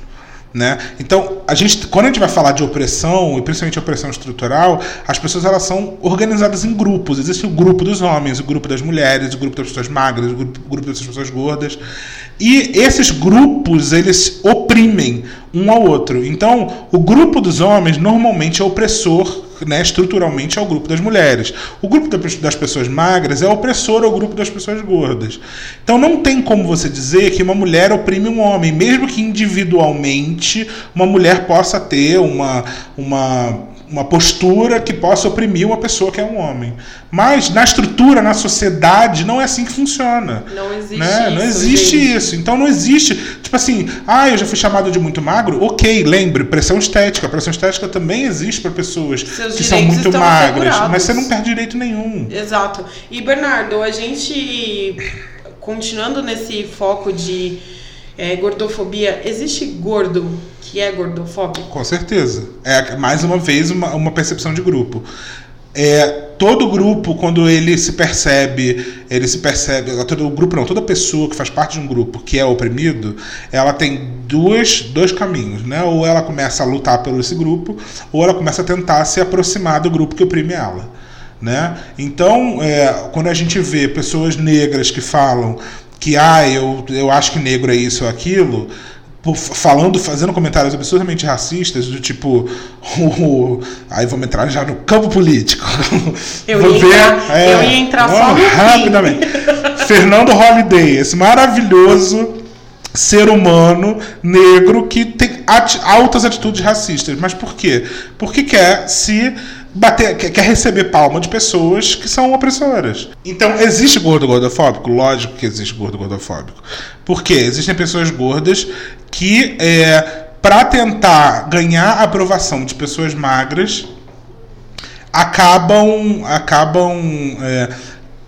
Né? Então, a gente, quando a gente vai falar de opressão, e principalmente opressão estrutural, as pessoas elas são organizadas em grupos. Existe o grupo dos homens, o grupo das mulheres, o grupo das pessoas magras, o grupo, o grupo das pessoas gordas. E esses grupos, eles oprimem um ao outro. Então, o grupo dos homens normalmente é opressor né, estruturalmente ao grupo das mulheres. O grupo das pessoas magras é opressor ao grupo das pessoas gordas. Então não tem como você dizer que uma mulher oprime um homem, mesmo que individualmente uma mulher possa ter uma, uma uma postura que possa oprimir uma pessoa que é um homem. Mas na estrutura, na sociedade, não é assim que funciona. Não existe né? isso. Não existe gente. isso. Então não existe. Tipo assim, ah, eu já fui chamado de muito magro. Ok, lembre, pressão estética. Pressão estética também existe para pessoas Seus que são muito magras. Mas você não perde direito nenhum. Exato. E Bernardo, a gente. Continuando nesse foco de é, gordofobia, existe gordo que é gordofóbico? Com certeza. É mais uma vez uma, uma percepção de grupo. É, todo grupo, quando ele se percebe, ele se percebe, todo grupo não, toda pessoa que faz parte de um grupo que é oprimido, ela tem duas, dois caminhos, né? Ou ela começa a lutar pelo esse grupo, ou ela começa a tentar se aproximar do grupo que oprime ela. Né? Então, é, quando a gente vê pessoas negras que falam que ah, eu, eu acho que negro é isso ou aquilo, falando, fazendo comentários absurdamente racistas, do tipo. <laughs> O, aí vamos entrar já no campo político. <laughs> Eu, Vou ia, ver, entrar, é, eu ia entrar só no rapidamente. Fernando Holliday, esse maravilhoso ser humano negro que tem altas atitudes racistas. Mas por quê? Porque quer se bater, quer receber palma de pessoas que são opressoras. Então, existe gordo gordofóbico? Lógico que existe gordo gordofóbico. Porque existem pessoas gordas que, é, para tentar ganhar a aprovação de pessoas magras, acabam, acabam é,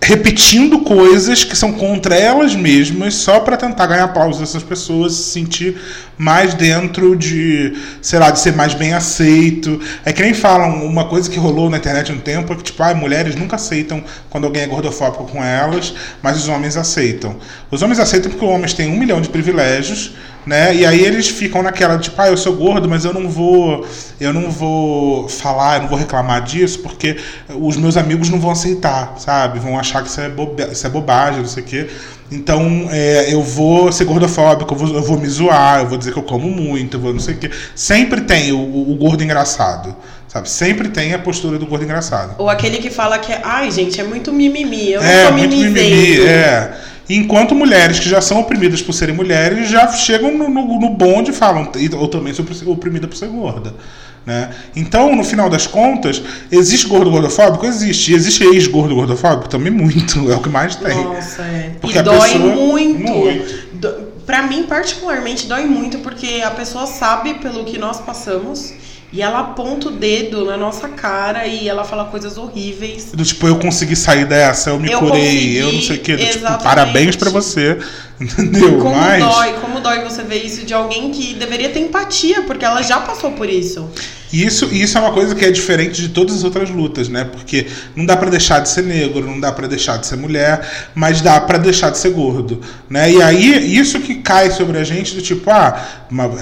repetindo coisas que são contra elas mesmas só para tentar ganhar aplausos dessas pessoas, se sentir mais dentro de, sei lá, de ser mais bem aceito. É que nem falam uma coisa que rolou na internet um tempo, é que tipo, ah, mulheres nunca aceitam quando alguém é gordofóbico com elas, mas os homens aceitam. Os homens aceitam porque os homens têm um milhão de privilégios, né? E aí eles ficam naquela, tipo, ah, eu sou gordo, mas eu não vou, eu não vou falar, eu não vou reclamar disso, porque os meus amigos não vão aceitar, sabe? Vão achar que isso é, bobe isso é bobagem, não sei o quê. Então é, eu vou ser gordofóbico, eu vou, eu vou, me zoar, eu vou dizer que eu como muito, eu vou não sei o quê. Sempre tem o, o, gordo engraçado. Sabe? Sempre tem a postura do gordo engraçado. Ou aquele que fala que, ai, gente, é muito mimimi, eu é, não sou mimimi. É. Enquanto mulheres que já são oprimidas por serem mulheres já chegam no, no, no bonde e falam, ou também sou oprimida por ser gorda. Né? Então, no final das contas, existe gordo gordofóbico? Existe. Existe ex-gordo gordofóbico? Também muito. <laughs> É o que mais tem. Nossa, é. Porque e dói pessoa... muito. muito. Do... Pra mim, particularmente, dói muito porque a pessoa sabe pelo que nós passamos. E ela aponta o dedo na nossa cara e ela fala coisas horríveis. Do tipo, eu consegui sair dessa, eu me eu curei, consegui, eu não sei o que. tipo, parabéns para você. <laughs> Entendeu? Como Mas... dói, como dói você ver isso de alguém que deveria ter empatia, porque ela já passou por isso. E isso, isso é uma coisa que é diferente de todas as outras lutas, né? Porque não dá para deixar de ser negro, não dá para deixar de ser mulher, mas dá para deixar de ser gordo, né? E aí isso que cai sobre a gente do tipo, ah,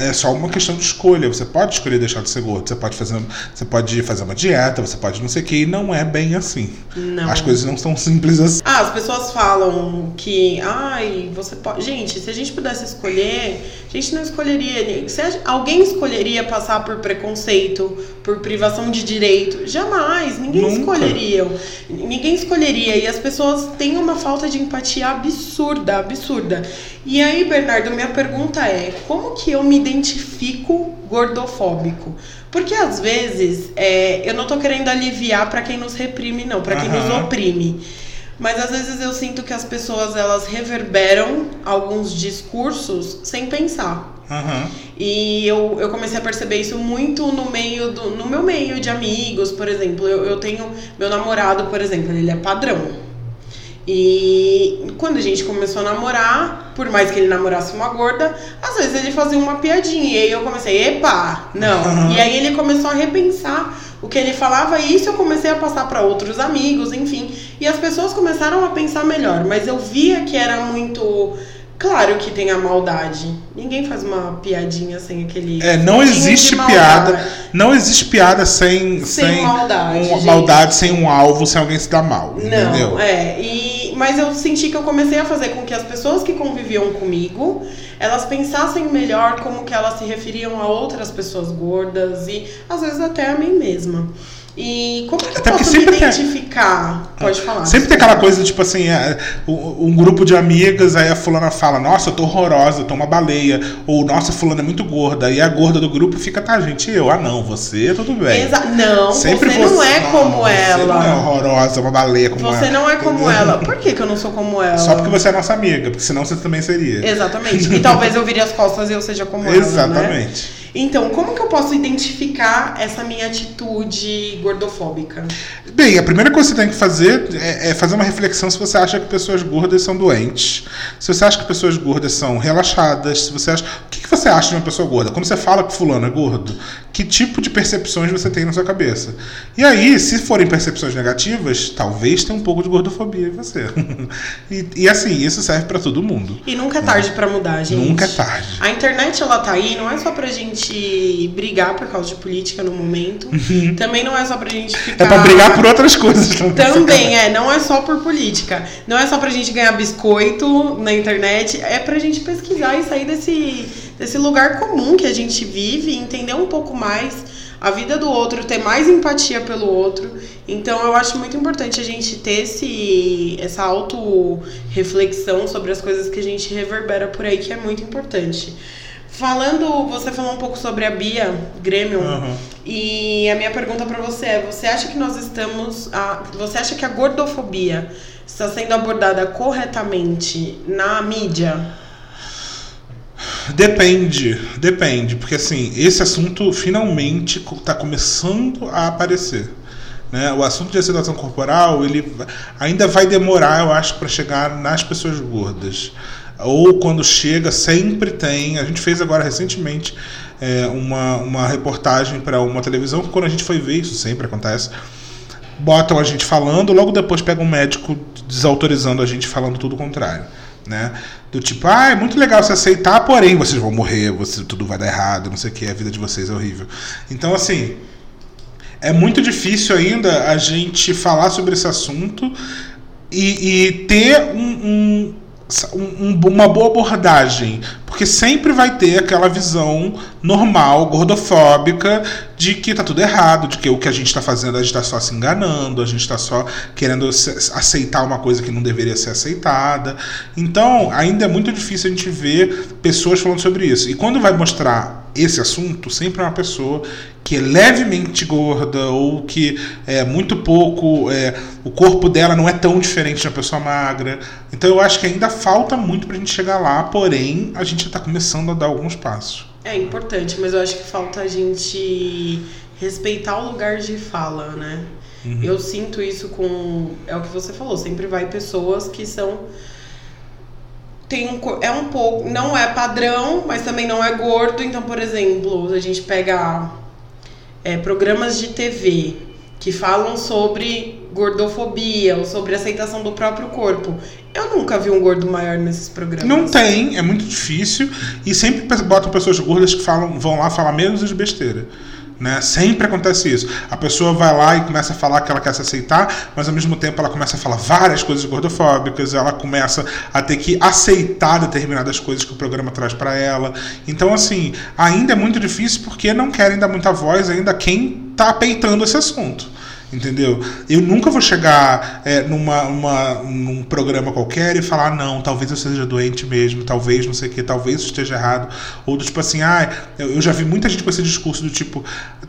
é só uma questão de escolha. Você pode escolher deixar de ser gordo, você pode fazer, você pode fazer uma dieta, você pode não sei o que, e não é bem assim. Não. As coisas não são simples assim. Ah, as pessoas falam que, ai, você pode, gente, se a gente pudesse escolher, a gente não escolheria, se alguém escolheria passar por preconceito por privação de direito. Jamais, ninguém Nunca. escolheria. Ninguém escolheria. E as pessoas têm uma falta de empatia absurda, absurda. E aí, Bernardo, minha pergunta é: como que eu me identifico gordofóbico? Porque às vezes é, eu não tô querendo aliviar para quem nos reprime, não, para quem nos oprime. Mas às vezes eu sinto que as pessoas elas reverberam alguns discursos sem pensar. Uhum. E eu, eu comecei a perceber isso muito no meio do, no meu meio de amigos, por exemplo. Eu, eu tenho meu namorado, por exemplo, ele é padrão. E quando a gente começou a namorar, por mais que ele namorasse uma gorda, às vezes ele fazia uma piadinha. E aí eu comecei, epa, não. Uhum. <laughs> E aí ele começou a repensar o que ele falava, e isso eu comecei a passar para outros amigos, enfim. E as pessoas começaram a pensar melhor, mas eu via que era muito Claro que tem a maldade. Ninguém faz uma piadinha sem aquele. É, não existe piada. Não existe piada sem. Sem, sem maldade. Um, maldade, sem um alvo, sem alguém se dar mal. Não, entendeu? É. E, mas eu senti que eu comecei a fazer com que as pessoas que conviviam comigo elas pensassem melhor como que elas se referiam a outras pessoas gordas e às vezes até a mim mesma. E como é que Até eu posso me identificar? Tem... Pode falar. Sempre tem aquela coisa, tipo assim, é, um grupo de amigas, aí a fulana fala, nossa, eu tô horrorosa, eu tô uma baleia. Ou, nossa, fulana é muito gorda. E a gorda do grupo fica, tá, gente, eu. Ah, não, você, tudo bem. Exa não, Sempre você, você não é como não, ela. Você não é horrorosa, uma baleia como você ela. Você não é como ela. Por que, que eu não sou como ela? Só porque você é nossa amiga, porque senão você também seria. Exatamente. E talvez eu vire as costas e eu seja como Exatamente. ela, né? Então, como que eu posso identificar essa minha atitude gordofóbica? Bem, a primeira coisa que você tem que fazer é, é, fazer uma reflexão se você acha que pessoas gordas são doentes. Se você acha que pessoas gordas são relaxadas, se você acha. O que, que você acha de uma pessoa gorda? Quando você fala que fulano é gordo, que tipo de percepções você tem na sua cabeça? E aí, se forem percepções negativas, talvez tenha um pouco de gordofobia em você. <laughs> e, e, assim, isso serve para todo mundo. E nunca é tarde para mudar, gente. Nunca é tarde. A internet ela tá aí, não é só pra gente gente brigar por causa de política no momento. Uhum. Também não é só pra gente ficar. É pra brigar por outras coisas também. Também, é. Não é só por política. Não é só pra gente ganhar biscoito na internet. É pra gente pesquisar e sair desse, desse lugar comum que a gente vive, entender um pouco mais a vida do outro, ter mais empatia pelo outro. Então eu acho muito importante a gente ter esse, essa auto-reflexão sobre as coisas que a gente reverbera por aí, que é muito importante. Falando, você falou um pouco sobre a Bia Grêmio uhum. e a minha pergunta para você é: você acha que nós estamos, a, você acha que a gordofobia está sendo abordada corretamente na mídia? Depende, depende, porque assim esse assunto finalmente está começando a aparecer. Né? O assunto de aceitação corporal ele ainda vai demorar, eu acho, para chegar nas pessoas gordas. Ou quando chega, sempre tem. A gente fez agora recentemente é, uma, uma reportagem para uma televisão que quando a gente foi ver, isso sempre acontece, botam a gente falando, logo depois pega um médico desautorizando a gente falando tudo o contrário. Né? Do tipo, ah, é muito legal se aceitar, porém vocês vão morrer, você, tudo vai dar errado, não sei o que, a vida de vocês é horrível. Então, assim, é muito difícil ainda a gente falar sobre esse assunto e, e ter um, um, uma boa abordagem, porque sempre vai ter aquela visão normal, gordofóbica, de que tá tudo errado, de que o que a gente está fazendo a gente está só se enganando, a gente está só querendo aceitar uma coisa que não deveria ser aceitada. Então, ainda é muito difícil a gente ver pessoas falando sobre isso. E quando vai mostrar esse assunto, sempre é uma pessoa que é levemente gorda ou que é muito pouco, é, o corpo dela não é tão diferente da pessoa magra. Então eu acho que ainda falta muito pra gente chegar lá, porém a gente está começando a dar alguns passos. É importante, mas eu acho que falta a gente respeitar o lugar de fala, né? Uhum. Eu sinto isso com. É o que você falou, sempre vai pessoas que são tem um, é um pouco, não é padrão, mas também não é gordo. Então, por exemplo, a gente pega é, programas de TV que falam sobre gordofobia ou sobre aceitação do próprio corpo. Eu nunca vi um gordo maior nesses programas. Não tem, é muito difícil. E sempre botam pessoas gordas que falam, vão lá falar menos de besteira. Né? Sempre acontece isso. A pessoa vai lá e começa a falar que ela quer se aceitar, mas ao mesmo tempo ela começa a falar várias coisas gordofóbicas, ela começa a ter que aceitar determinadas coisas que o programa traz para ela. Então, assim, ainda é muito difícil porque não querem dar muita voz ainda a quem está peitando esse assunto entendeu? Eu nunca vou chegar é, numa, uma, num programa qualquer e falar, não, talvez eu seja doente mesmo, talvez não sei o que, talvez esteja errado. Ou do tipo assim, ah, eu já vi muita gente com esse discurso do tipo,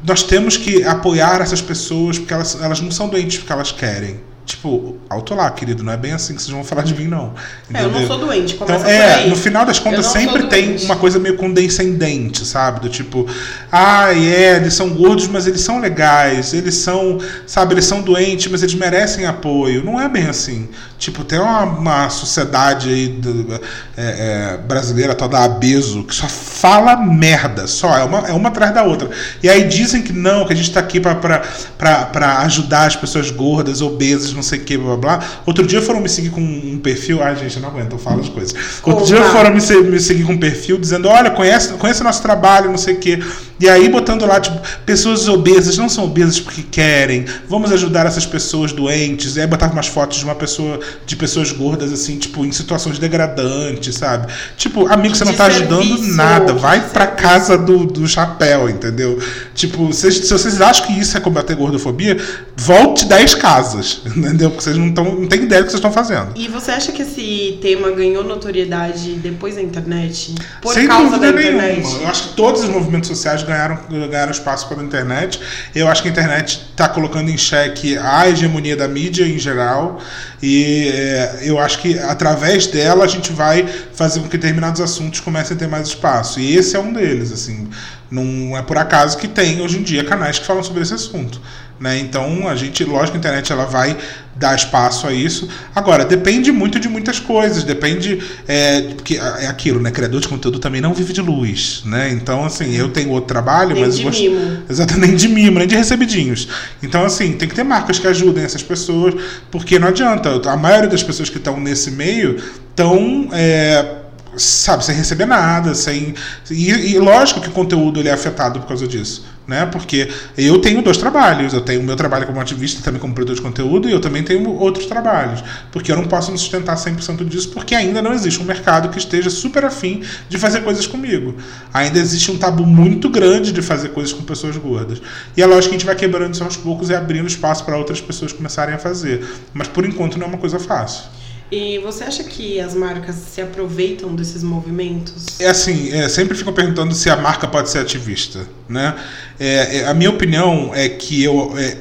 nós temos que apoiar essas pessoas porque elas, elas não são doentes porque elas querem. Tipo, alto lá, querido, não é bem assim que vocês vão falar de mim, não. Entendeu? É, eu não sou doente, começa então, é, no final das contas sempre tem uma coisa meio condescendente, sabe? Do tipo, ah, é, eles são gordos, mas eles são legais, eles são, sabe, eles são doentes, mas eles merecem apoio. Não é bem assim. Tipo, tem uma, uma sociedade aí do, é, é, brasileira, tal da Abeso, que só fala merda, só, é uma, é uma atrás da outra. E aí dizem que não, que a gente tá aqui para ajudar as pessoas gordas, obesas, não sei o que, blá blá. Outro dia foram me seguir com um perfil. Ai, gente, eu não aguento, eu falo as coisas. Outro dia foram me, me, seguir com um perfil dizendo: olha, conhece, conhece nosso trabalho, não sei o que. E aí botando lá, tipo, pessoas obesas não são obesas porque querem, vamos ajudar essas pessoas doentes. E aí botava umas fotos de uma pessoa, de pessoas gordas, assim, tipo, em situações degradantes, sabe? Tipo, amigo, você não tá ajudando nada, vai pra casa do, do chapéu, entendeu? Tipo, se, se vocês acham que isso é combater gordofobia, volte 10 casas, <laughs> entendeu? Porque vocês não, tão, não têm ideia do que vocês estão fazendo. E você acha que esse tema ganhou notoriedade depois da internet? Por Sem causa da internet? Nenhuma. Eu acho que todos os movimentos sociais ganharam, ganharam espaço pela internet. Eu acho que a internet está colocando em xeque a hegemonia da mídia em geral. E é, eu acho que através dela a gente vai fazer com que determinados assuntos comecem a ter mais espaço. E esse é um deles, assim. Não é por acaso que tem hoje em dia canais que falam sobre esse assunto. Né? Então a gente, lógico, a internet ela vai dar espaço a isso. Agora, depende muito de muitas coisas, depende. É, porque é aquilo, né? Criador de conteúdo também não vive de luz. Né? Então, assim, eu tenho outro trabalho, nem mas. De gosto, mimo. Exatamente, <laughs> nem de mimo, nem de recebidinhos. Então, assim, tem que ter marcas que ajudem essas pessoas, porque não adianta. A maioria das pessoas que estão nesse meio estão. É, sabe, sem receber nada, sem. E, e, lógico que o conteúdo ele é afetado por causa disso, né? Porque eu tenho dois trabalhos, eu tenho o meu trabalho como ativista, também como produtor de conteúdo, e eu também tenho outros trabalhos. Porque eu não posso me sustentar 100% disso, porque ainda não existe um mercado que esteja super afim de fazer coisas comigo. Ainda existe um tabu muito grande de fazer coisas com pessoas gordas. E é lógico que a gente vai quebrando isso aos poucos e abrindo espaço para outras pessoas começarem a fazer. Mas por enquanto não é uma coisa fácil. E você acha que as marcas se aproveitam desses movimentos? É assim, é, sempre ficam perguntando se a marca pode ser ativista, né? É, é, a minha opinião é que eu, é,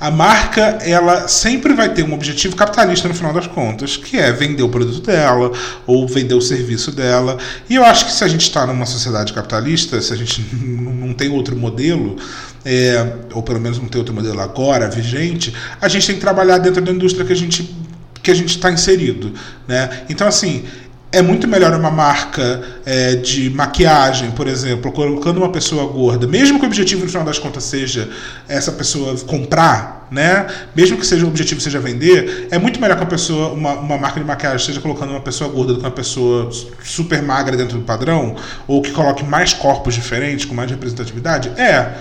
a marca ela sempre vai ter um objetivo capitalista no final das contas, que é vender o produto dela ou vender o serviço dela. E eu acho que se a gente está numa sociedade capitalista, se a gente <laughs> não tem outro modelo, é, ou pelo menos não tem outro modelo agora vigente, a gente tem que trabalhar dentro da indústria que a gente que a gente está inserido, né? Então assim é muito melhor uma marca é, de maquiagem, por exemplo, colocando uma pessoa gorda, mesmo que o objetivo no final das contas seja essa pessoa comprar, né? Mesmo que seja o objetivo seja vender, é muito melhor que uma pessoa, uma, uma marca de maquiagem esteja colocando uma pessoa gorda do que uma pessoa super magra dentro do padrão, ou que coloque mais corpos diferentes, com mais representatividade. É.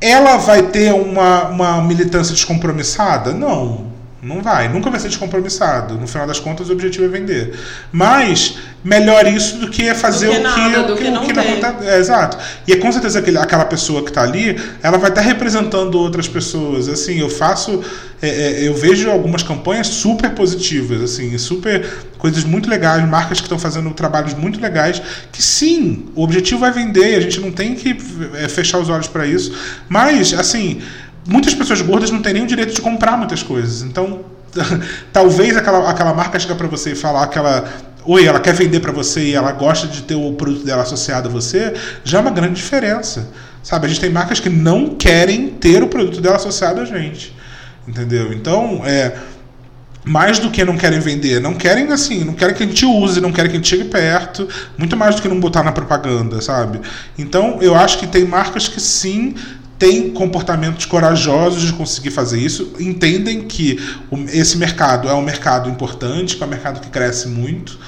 Ela vai ter uma, uma militância descompromissada? Não. Não vai, nunca vai ser descompromissado. No final das contas, o objetivo é vender. Mas melhor isso do que fazer do que o que, nada, o que, que o não que tem. tá- é, exato. E é com certeza aquele, aquela pessoa que está ali, ela vai estar representando outras pessoas. Assim, eu faço, é, é, eu vejo algumas campanhas super positivas, assim, super coisas muito legais, marcas que estão fazendo trabalhos muito legais. Que sim, o objetivo é vender. A gente não tem que é, fechar os olhos para isso. Mas, assim muitas pessoas gordas não têm nem o direito de comprar muitas coisas. Então, <laughs> talvez aquela, aquela marca chegar para você e falar que ela. Oi, ela quer vender para você e ela gosta de ter o produto dela associado a você, já é uma grande diferença. Sabe, a gente tem marcas que não querem ter o produto dela associado a gente. Entendeu? Então, é mais do que não querem vender, não querem assim, não querem que a gente use, não querem que a gente chegue perto, muito mais do que não botar na propaganda, sabe? Então, eu acho que tem marcas que sim têm comportamentos corajosos de conseguir fazer isso, entendem que esse mercado é um mercado importante, que é um mercado que cresce muito,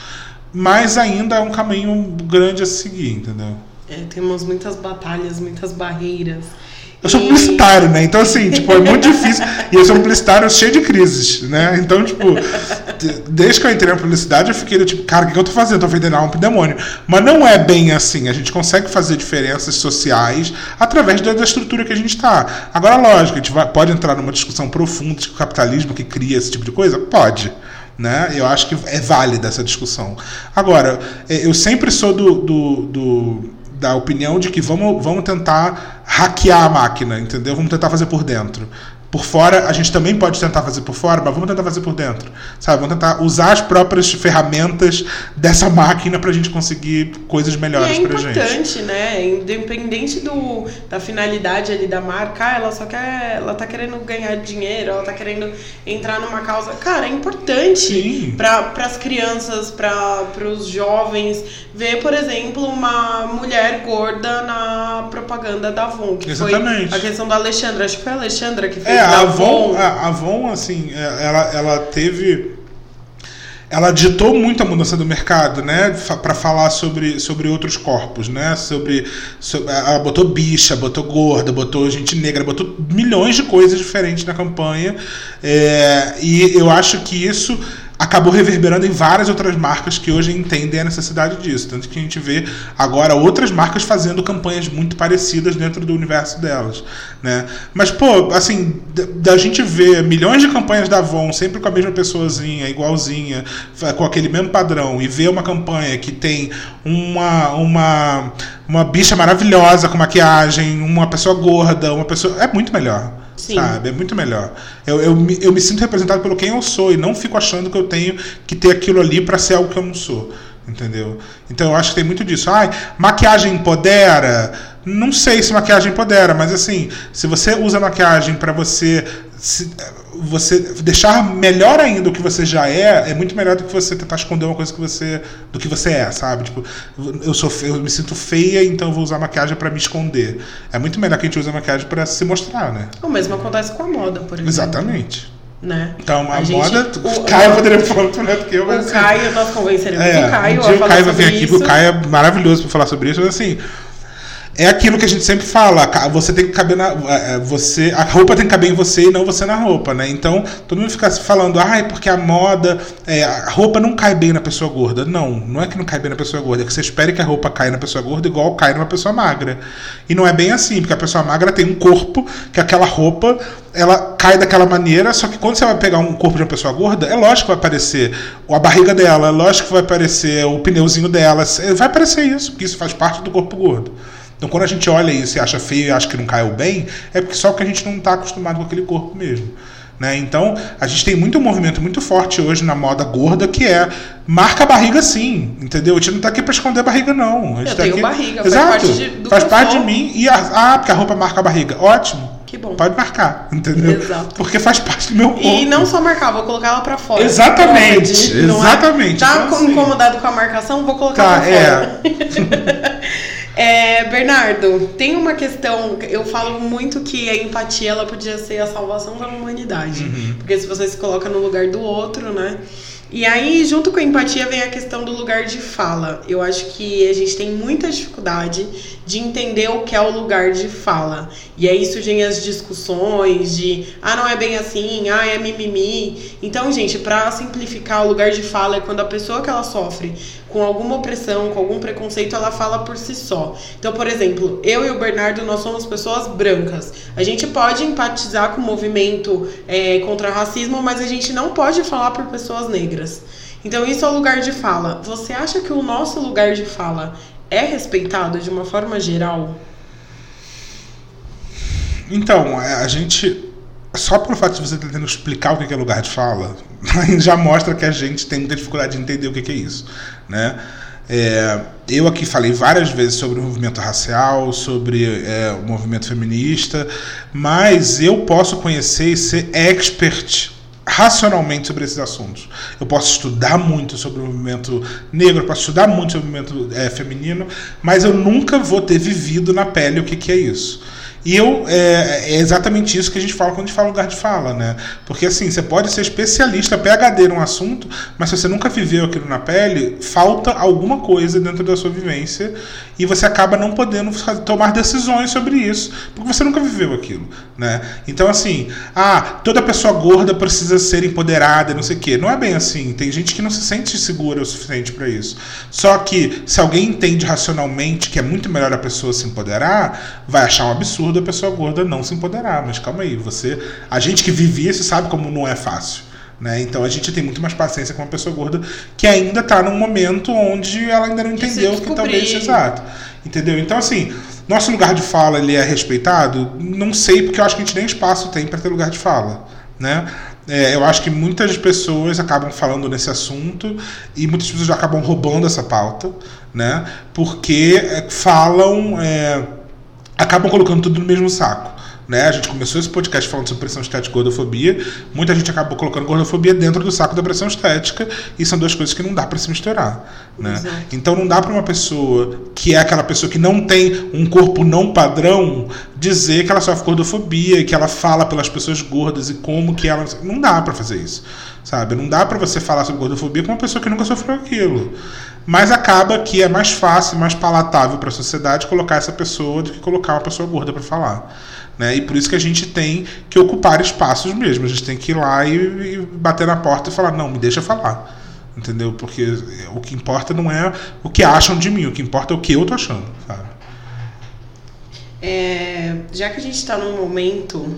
mas ainda é um caminho grande a seguir, entendeu? É, temos muitas batalhas, muitas barreiras. Eu sou publicitário, né? Então, assim, tipo, é muito difícil. E eu sou publicitário cheio de crises, né? Então, tipo, de- desde que eu entrei na publicidade, eu fiquei tipo, cara, o que eu tô fazendo? Tô vendendo alma pro demônio. Mas não é bem assim. A gente consegue fazer diferenças sociais através da, estrutura que a gente tá. Agora, lógico, a gente vai- pode entrar numa discussão profunda de o capitalismo que cria esse tipo de coisa? Pode. Né? Eu acho que é válida essa discussão. Agora, eh, eu sempre sou do, do, do- da opinião de que vamos, vamos tentar hackear a máquina, entendeu? Vamos tentar fazer por dentro. Por fora, a gente também pode tentar fazer por fora, mas vamos tentar fazer por dentro. Sabe? Vamos tentar usar as próprias ferramentas dessa máquina pra gente conseguir coisas melhores é pra gente. importante, né? Independente do, da finalidade ali da marca, ela só quer. Ela tá querendo ganhar dinheiro, ela tá querendo entrar numa causa. Cara, é importante para as crianças, para os jovens, ver, por exemplo, uma mulher gorda na propaganda da Avon. Que Exatamente. foi a questão da Alexandra. Acho que foi a Alexandra que fez É, da a Avon, a a Avon, assim, é, ela, ela teve. Ela ditou muito a mudança do mercado, né? Para falar sobre, sobre outros corpos, né? Sobre, sobre- Ela botou bicha, botou gorda, botou gente negra, botou milhões de coisas diferentes na campanha. É, e eu acho que isso acabou reverberando em várias outras marcas que hoje entendem a necessidade disso. Tanto que a gente vê agora outras marcas fazendo campanhas muito parecidas dentro do universo delas. Né? Mas, pô, assim, da, gente ver milhões de campanhas da Avon sempre com a mesma pessoazinha, igualzinha, com aquele mesmo padrão, e ver uma campanha que tem uma, uma, uma bicha maravilhosa com maquiagem, uma pessoa gorda, uma pessoa. É muito melhor. Sim. Sabe? É muito melhor. Eu, eu, me, eu me sinto representado pelo quem eu sou e não fico achando que eu tenho que ter aquilo ali para ser algo que eu não sou. Entendeu? Então eu acho que tem muito disso. Ai, maquiagem empodera? Não sei se maquiagem empodera, mas assim, se você usa maquiagem para você se- você deixar melhor ainda o que você já é, é muito melhor do que você tentar esconder uma coisa que você do que você é, sabe? Tipo, eu sou fe- eu me sinto feia, então eu vou usar maquiagem para me esconder. É muito melhor que a gente use maquiagem para se mostrar, né? O mesmo acontece com a moda, por exemplo. Exatamente. Né? Então, a, A gente- moda. o- Caio poderia falar muito melhor do que eu, mas. O assim, Caio, nós convenceremos é, o Caio um dia o Caio vai vir aqui, porque o Caio é maravilhoso para falar sobre isso, mas assim. É aquilo que a gente sempre fala, você tem que caber na. é, Você, a roupa tem que caber em você e não você na roupa, né? Então, todo mundo fica falando, ai, porque a moda. é, a roupa não cai bem na pessoa gorda. Não, não é que não cai bem na pessoa gorda, é que você espere que a roupa caia na pessoa gorda igual cai numa pessoa magra. E não é bem assim, porque a pessoa magra tem um corpo que aquela roupa ela cai daquela maneira, só que quando você vai pegar um corpo de uma pessoa gorda, é lógico que vai aparecer a barriga dela, é lógico que vai aparecer o pneuzinho dela, é, vai aparecer isso, porque isso faz parte do corpo gordo. Então quando a gente olha isso e acha feio e acha que não caiu bem, é porque só que a gente não está acostumado com aquele corpo mesmo. Né? Então, a gente tem muito movimento muito forte hoje na moda gorda que é marca a barriga sim, entendeu? A gente não tá aqui para esconder a barriga, não. A gente Eu tá tenho aqui... barriga, Exato. faz parte, de, faz parte de mim. E a... Ah, porque a roupa marca a barriga. Ótimo. Que bom. Pode marcar, entendeu? Exato. Porque faz parte do meu corpo. E não só marcar, vou colocar ela pra fora. Exatamente, Pode, é? exatamente. Tá Então, assim- incomodado com a marcação? Vou colocar Tá, pra fora. É, <laughs> Bernardo, tem uma questão, eu falo muito que a empatia ela podia ser a salvação da humanidade. Uhum. Porque se você se coloca no lugar do outro, né? E aí, junto com a empatia, vem a questão do lugar de fala. Eu acho que a gente tem muita dificuldade de entender o que é o lugar de fala. E aí surgem as discussões de, ah, não é bem assim, ah, é mimimi. Então, gente, pra simplificar, o lugar de fala é quando a pessoa que ela sofre com alguma opressão, com algum preconceito, ela fala por si só. Então, por exemplo, eu e o Bernardo, nós somos pessoas brancas. A gente pode empatizar com o movimento é, contra racismo, mas a gente não pode falar por pessoas negras. Então, isso é o lugar de fala. Você acha que o nosso lugar de fala é respeitado de uma forma geral? Então, é, a gente. Só pelo fato de você tentando explicar o que é lugar de fala, <laughs> já mostra que a gente tem muita dificuldade de entender o que é isso. Né? É, eu aqui falei várias vezes sobre o movimento racial, sobre é, o movimento feminista, mas eu posso conhecer e ser expert racionalmente sobre esses assuntos. Eu posso estudar muito sobre o movimento negro, posso estudar muito sobre o movimento é, feminino, mas eu nunca vou ter vivido na pele o que, que é isso. E eu, é, é, exatamente isso que a gente fala quando a gente fala lugar de fala, né? Porque assim, você pode ser especialista, PHD num assunto, mas se você nunca viveu aquilo na pele, falta alguma coisa dentro da sua vivência e você acaba não podendo tomar decisões sobre isso, porque você nunca viveu aquilo, né? Então assim, ah, toda pessoa gorda precisa ser empoderada, não sei o quê. Não é bem assim. Tem gente que não se sente segura o suficiente para isso. Só que se alguém entende racionalmente que é muito melhor a pessoa se empoderar, vai achar um absurdo a pessoa gorda não se empoderar. Mas calma aí, você, a gente que vive isso sabe como não é fácil. Né? Então a gente tem muito mais paciência com uma pessoa gorda que ainda está num momento onde ela ainda não entendeu que talvez exato. Entendeu? Então assim, nosso lugar de fala ele é respeitado? Não sei, porque eu acho que a gente nem espaço tem para ter lugar de fala. Né? É, eu acho que muitas pessoas acabam falando nesse assunto e muitas pessoas acabam roubando essa pauta, né? Porque é, falam, é, acabam colocando tudo no mesmo saco. Né? A gente começou esse podcast falando sobre pressão estética e gordofobia. Muita gente acabou colocando gordofobia dentro do saco da pressão estética e são duas coisas que não dá para se misturar. Né? Exato. Então não dá para uma pessoa que é aquela pessoa que não tem um corpo não padrão dizer que ela sofre gordofobia, que ela fala pelas pessoas gordas e como que ela. Não dá para fazer isso. Sabe? Não dá para você falar sobre gordofobia com uma pessoa que nunca sofreu aquilo. Mas acaba que é mais fácil, mais palatável para a sociedade colocar essa pessoa do que colocar uma pessoa gorda para falar. Né? E por isso que a gente tem que ocupar espaços mesmo. A gente tem que ir lá e, e bater na porta e falar: não, me deixa falar. Entendeu? Porque o que importa não é o que acham de mim, o que importa é o que eu tô achando. Sabe? É, já que a gente está num momento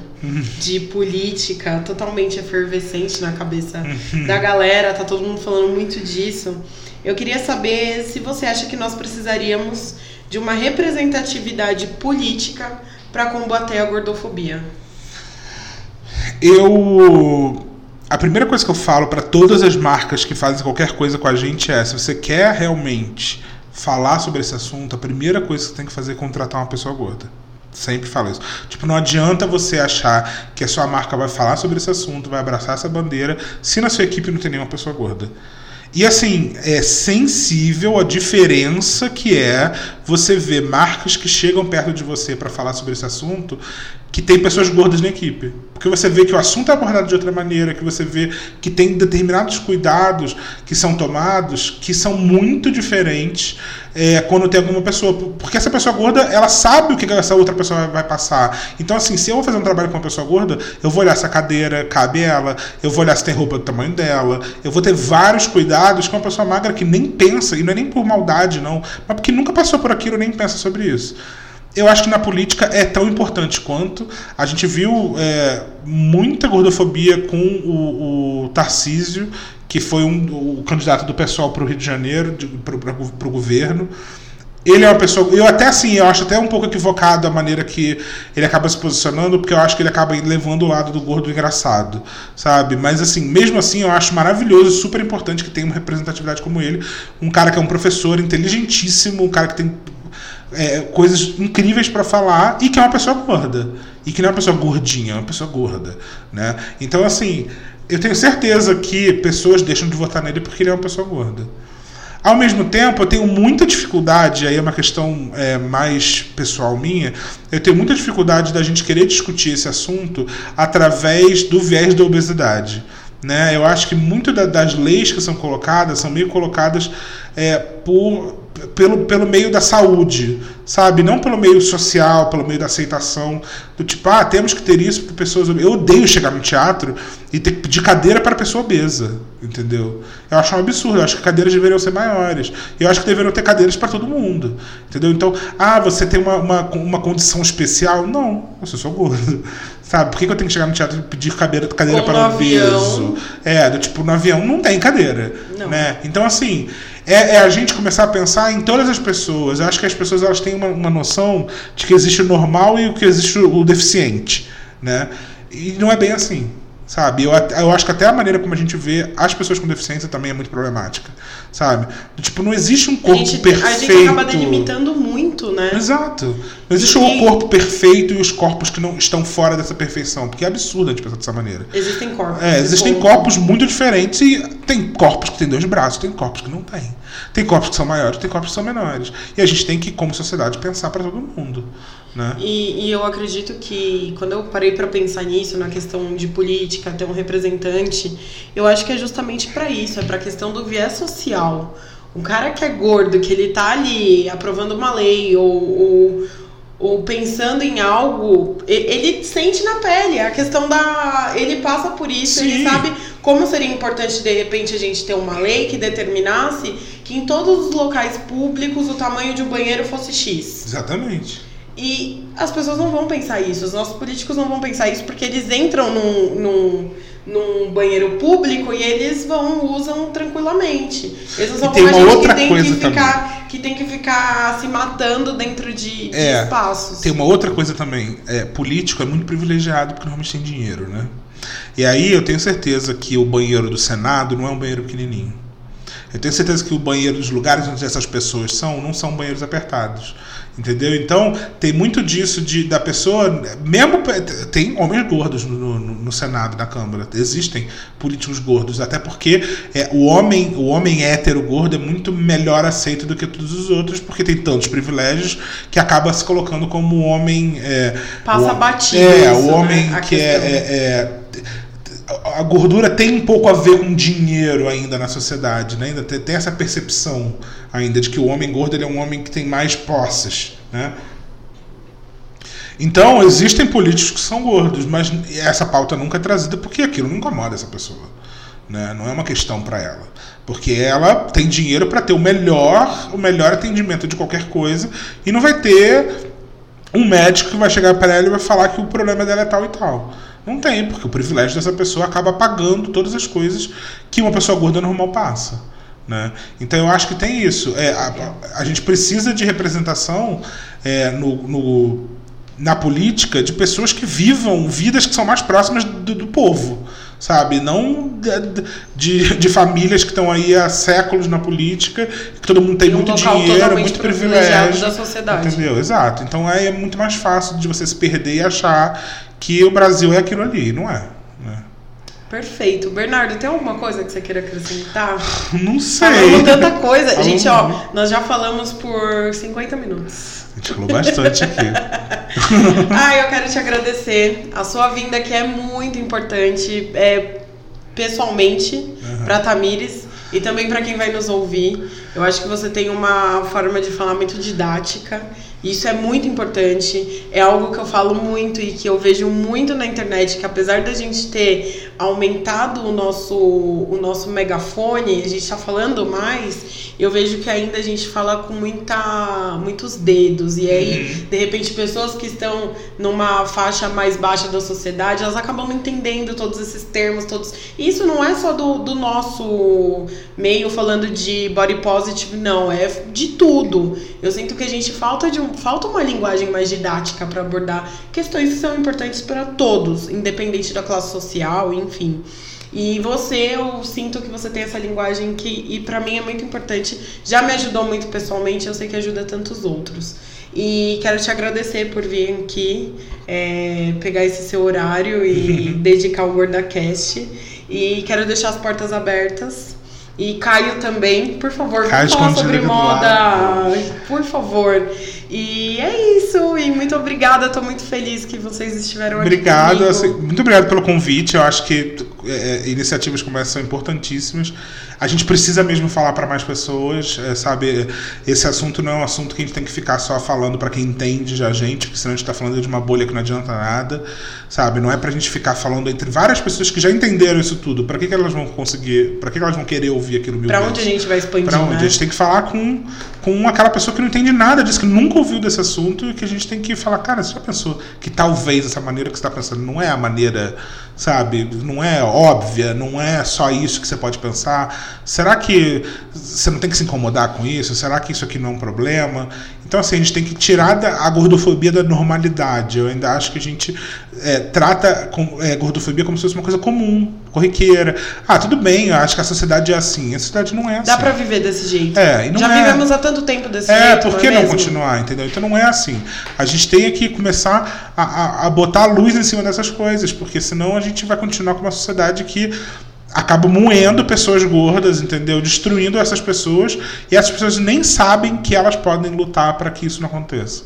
de política totalmente efervescente na cabeça da galera, tá todo mundo falando muito disso. Eu queria saber se você acha que nós precisaríamos de uma representatividade política para combater a gordofobia. Eu. A primeira coisa que eu falo para todas as marcas que fazem qualquer coisa com a gente é: se você quer realmente falar sobre esse assunto, a primeira coisa que você tem que fazer é contratar uma pessoa gorda. Sempre falo isso. Tipo, não adianta você achar que a sua marca vai falar sobre esse assunto, vai abraçar essa bandeira, se na sua equipe não tem nenhuma pessoa gorda. E assim, é sensível a diferença que é você ver marcas que chegam perto de você para falar sobre esse assunto que tem pessoas gordas na equipe. Porque você vê que o assunto é abordado de outra maneira, que você vê que tem determinados cuidados que são tomados que são muito diferentes é, quando tem alguma pessoa. Porque essa pessoa gorda, ela sabe o que essa outra pessoa vai- passar. Então, assim, se eu vou fazer um trabalho com uma pessoa gorda, eu vou olhar se a cadeira cabe ela, eu vou olhar se tem roupa do tamanho dela, eu vou ter vários cuidados com uma pessoa magra que nem pensa, e não é nem por maldade, não, mas porque nunca passou por aquilo nem pensa sobre isso. Eu acho que na política é tão importante quanto. A gente viu é, muita gordofobia com o, o Tarcísio, que foi um, o candidato do pessoal para o Rio de Janeiro, para o governo. ele é uma pessoa. Eu até assim, eu acho até um pouco equivocado a maneira que ele acaba se posicionando, porque eu acho que ele acaba levando o lado do gordo engraçado, sabe? Mas assim, mesmo assim, eu acho maravilhoso e super importante que tenha uma representatividade como ele. Um cara que é um professor inteligentíssimo, um cara que tem é, coisas incríveis para falar e que é uma pessoa gorda. E que não é uma pessoa gordinha, é uma pessoa gorda, né? Então, assim, eu tenho certeza que pessoas deixam de votar nele porque ele é uma pessoa gorda. Ao mesmo tempo, eu tenho muita dificuldade, aí é uma questão é, mais pessoal minha, eu tenho muita dificuldade da gente querer discutir esse assunto através do viés da obesidade. Né? Eu acho que muito da, das leis que são colocadas são meio colocadas é, por, pelo, pelo meio da saúde, sabe? Não pelo meio social, pelo meio da aceitação. Do tipo, ah, temos que ter isso para pessoas. Eu odeio chegar no teatro e ter que pedir cadeira para pessoa obesa, entendeu? Eu acho um absurdo. Eu acho que cadeiras deveriam ser maiores. Eu acho que deveriam ter cadeiras para todo mundo, entendeu? Então, ah, você tem uma, uma, uma condição especial? Não, eu sou gordo. <laughs> Sabe? Por que, eu tenho que chegar no teatro e pedir cadeira, cadeira para obeso? É, do tipo, no avião não tem cadeira. Não. Né? Então, assim, é, é, a gente começar a pensar em todas as pessoas. Eu acho que as pessoas elas têm uma, uma noção de que existe o normal e o que existe o deficiente, né? E não é bem assim sabe? Eu, eu acho que até a maneira como a gente vê as pessoas com deficiência também é muito problemática, sabe? Tipo, não existe um corpo a gente, perfeito. A gente acaba delimitando muito, né? Exato. Não existe um corpo perfeito e os corpos que não estão fora dessa perfeição, porque é absurdo a gente pensar dessa maneira. Existem corpos. É, existem corpos muito diferentes e tem corpos que têm dois braços, tem corpos que não têm. Tem corpos que são maiores, tem corpos que são menores. E a gente tem que, como sociedade, pensar para todo mundo. Né? E, e, eu acredito que quando eu parei para pensar nisso, na questão de política, ter um representante, eu acho que é justamente para isso, é para a questão do viés social. Um cara que é gordo, que ele tá ali aprovando uma lei ou, ou, ou pensando em algo, ele sente na pele. A questão da. Ele passa por isso, Sim. ele sabe como seria importante de repente a gente ter uma lei que determinasse que em todos os locais públicos o tamanho de um banheiro fosse X. Exatamente. E as pessoas não vão pensar isso, os nossos políticos não vão pensar isso porque eles entram num, num, num banheiro público e eles vão, usam tranquilamente. Eles usam tem uma outra que tem coisa que ficar, também. que tem que ficar se matando dentro de, de é, espaços. Tem uma outra coisa também. É, político é muito privilegiado porque normalmente tem dinheiro, né? E aí eu tenho certeza que o banheiro do Senado não é um banheiro pequenininho. Eu tenho certeza que o banheiro dos lugares onde essas pessoas são não são banheiros apertados. Entendeu? Então, tem muito disso de, da pessoa. Mesmo. Tem homens gordos no, no, no Senado, na Câmara. Existem políticos gordos. Até porque é, o, homem, o homem hétero gordo é muito melhor aceito do que todos os outros, porque tem tantos privilégios que acaba se colocando como o homem. É, Passa o, batido. É, o homem né? que é, é, é a gordura tem um pouco a ver com dinheiro ainda na sociedade, né? ainda tem, tem, essa percepção ainda de que o homem gordo é um homem que tem mais posses, né? Então existem políticos que são gordos, mas essa pauta nunca é trazida porque aquilo não incomoda essa pessoa, né? Não é uma questão para ela, porque ela tem dinheiro para ter o melhor, o melhor atendimento de qualquer coisa e não vai ter um médico que vai chegar para ela e vai falar que o problema dela é tal e tal. Não tem, porque o privilégio dessa pessoa acaba pagando todas as coisas que uma pessoa gorda normal passa. Né? Então eu acho que tem isso. É, a, a gente precisa de representação é, no, no, na política de pessoas que vivam vidas que são mais próximas do, do povo. Sabe? Não de, de, famílias que estão aí há séculos na política, que todo mundo tem, muito dinheiro, muito privilégio. da sociedade. Entendeu? Exato. Então aí é muito mais fácil de você se perder e achar que o Brasil é aquilo ali, não é? Né? Perfeito. Bernardo, tem alguma coisa que você queira acrescentar? Não sei. Falamos tanta coisa. Gente, ó, nós já falamos por 50 minutos. A gente falou bastante aqui. <laughs> ah, eu quero te agradecer. A sua vinda aqui é muito importante, é, pessoalmente, uhum. para Tamires e também para quem vai nos ouvir. Eu acho que você tem uma forma de falar muito didática isso é muito importante, é algo que eu falo muito e que eu vejo muito na internet, que apesar da gente ter aumentado o nosso, o nosso megafone, a gente está falando mais, eu vejo que ainda a gente fala com muita, muitos dedos. E aí, uhum. de repente, pessoas que estão numa faixa mais baixa da sociedade, elas acabam entendendo todos esses termos, todos. E isso não é só do, do nosso meio falando de body positive, não, é de tudo. Eu sinto que a gente falta de um, falta uma linguagem mais didática para abordar questões que são importantes para todos, independente da classe social, enfim. E você, eu sinto que você tem essa linguagem que, e para mim é muito importante, já me ajudou muito pessoalmente, eu sei que ajuda tantos outros. E quero te agradecer por vir aqui, é, pegar esse seu horário e <laughs> dedicar o GordaCast. E quero deixar as portas abertas. E Caio também, por favor, Caio falar sobre moda. Por favor. E é isso, e muito obrigada, estou muito feliz que vocês estiveram aqui. Obrigado, assim, muito obrigado pelo convite. Eu acho que é, iniciativas como essa são importantíssimas. A gente precisa mesmo falar para mais pessoas, é, sabe? Esse assunto não é um assunto que a gente tem que ficar só falando para quem entende já a gente, porque senão a gente está falando de uma bolha que não adianta nada, sabe? Não é para a gente ficar falando entre várias pessoas que já entenderam isso tudo. Para que, que elas vão conseguir? Para que, que elas vão querer ouvir aquilo mil Para onde a gente vai expandir? Para onde? Né? A gente tem que falar com, com aquela pessoa que não entende nada disso, que nunca ouviu desse assunto e que a gente tem que falar, cara, você já pensou que talvez essa maneira que você está pensando não é a maneira, sabe? Não é óbvia, não é só isso que você pode pensar. Será que você não tem que se incomodar com isso? Será que isso aqui não é um problema? Então, assim, a gente tem que tirar a gordofobia da normalidade. Eu ainda acho que a gente é, trata a é, gordofobia como se fosse uma coisa comum, corriqueira. Ah, tudo bem, eu acho que a sociedade é assim. A sociedade não é assim. Dá pra viver desse jeito. É, e não Já é... vivemos há tanto tempo desse é, jeito. É, por que não, não continuar, entendeu? Então não é assim. A gente tem que começar a, a, a botar a luz em cima dessas coisas, porque senão a gente vai continuar com uma sociedade que acaba moendo pessoas gordas, entendeu? Destruindo essas pessoas e essas pessoas nem sabem que elas podem lutar para que isso não aconteça.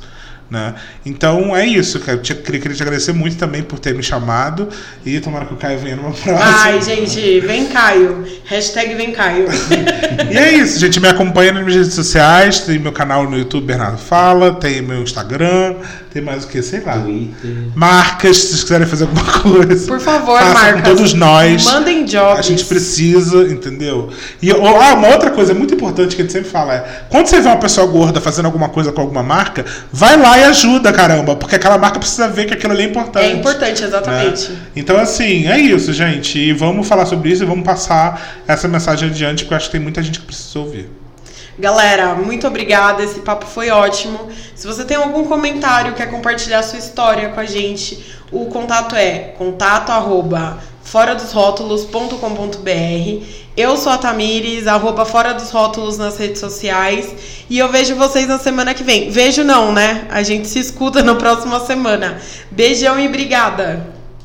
Né? Então é isso, cara. Eu queria, queria te agradecer muito também por ter me chamado e tomara que o Caio venha numa <laughs> próxima. Ai, gente, vem Caio. Hashtag vem Caio. <laughs> e é isso, gente. Me acompanha nas minhas redes sociais. Tem meu canal no YouTube, Bernardo Fala. Tem meu Instagram. Tem mais o que? Sei lá. Twitter. Marcas, se vocês quiserem fazer alguma <laughs> coisa. Por favor, marcas. Todos nós. Mandem jobs. A gente precisa, entendeu? E ah, uma outra coisa muito importante que a gente sempre fala é: quando você vê uma pessoa gorda fazendo alguma coisa com alguma marca, vai lá e ajuda, caramba, porque aquela marca precisa ver que aquilo ali é importante. É importante, exatamente. Né? Então, assim, é isso, gente. E vamos falar sobre isso e vamos passar essa mensagem adiante, porque eu acho que tem muita gente que precisa ouvir. Galera, muito obrigada. Esse papo foi ótimo. Se você tem algum comentário, quer compartilhar sua história com a gente, o contato é contato arroba fora dos rótulos.com.br. Eu sou a Tamires, arroba fora dos rótulos nas redes sociais. E eu vejo vocês na semana que vem. Vejo não, né? A gente se escuta na próxima semana. Beijão e obrigada!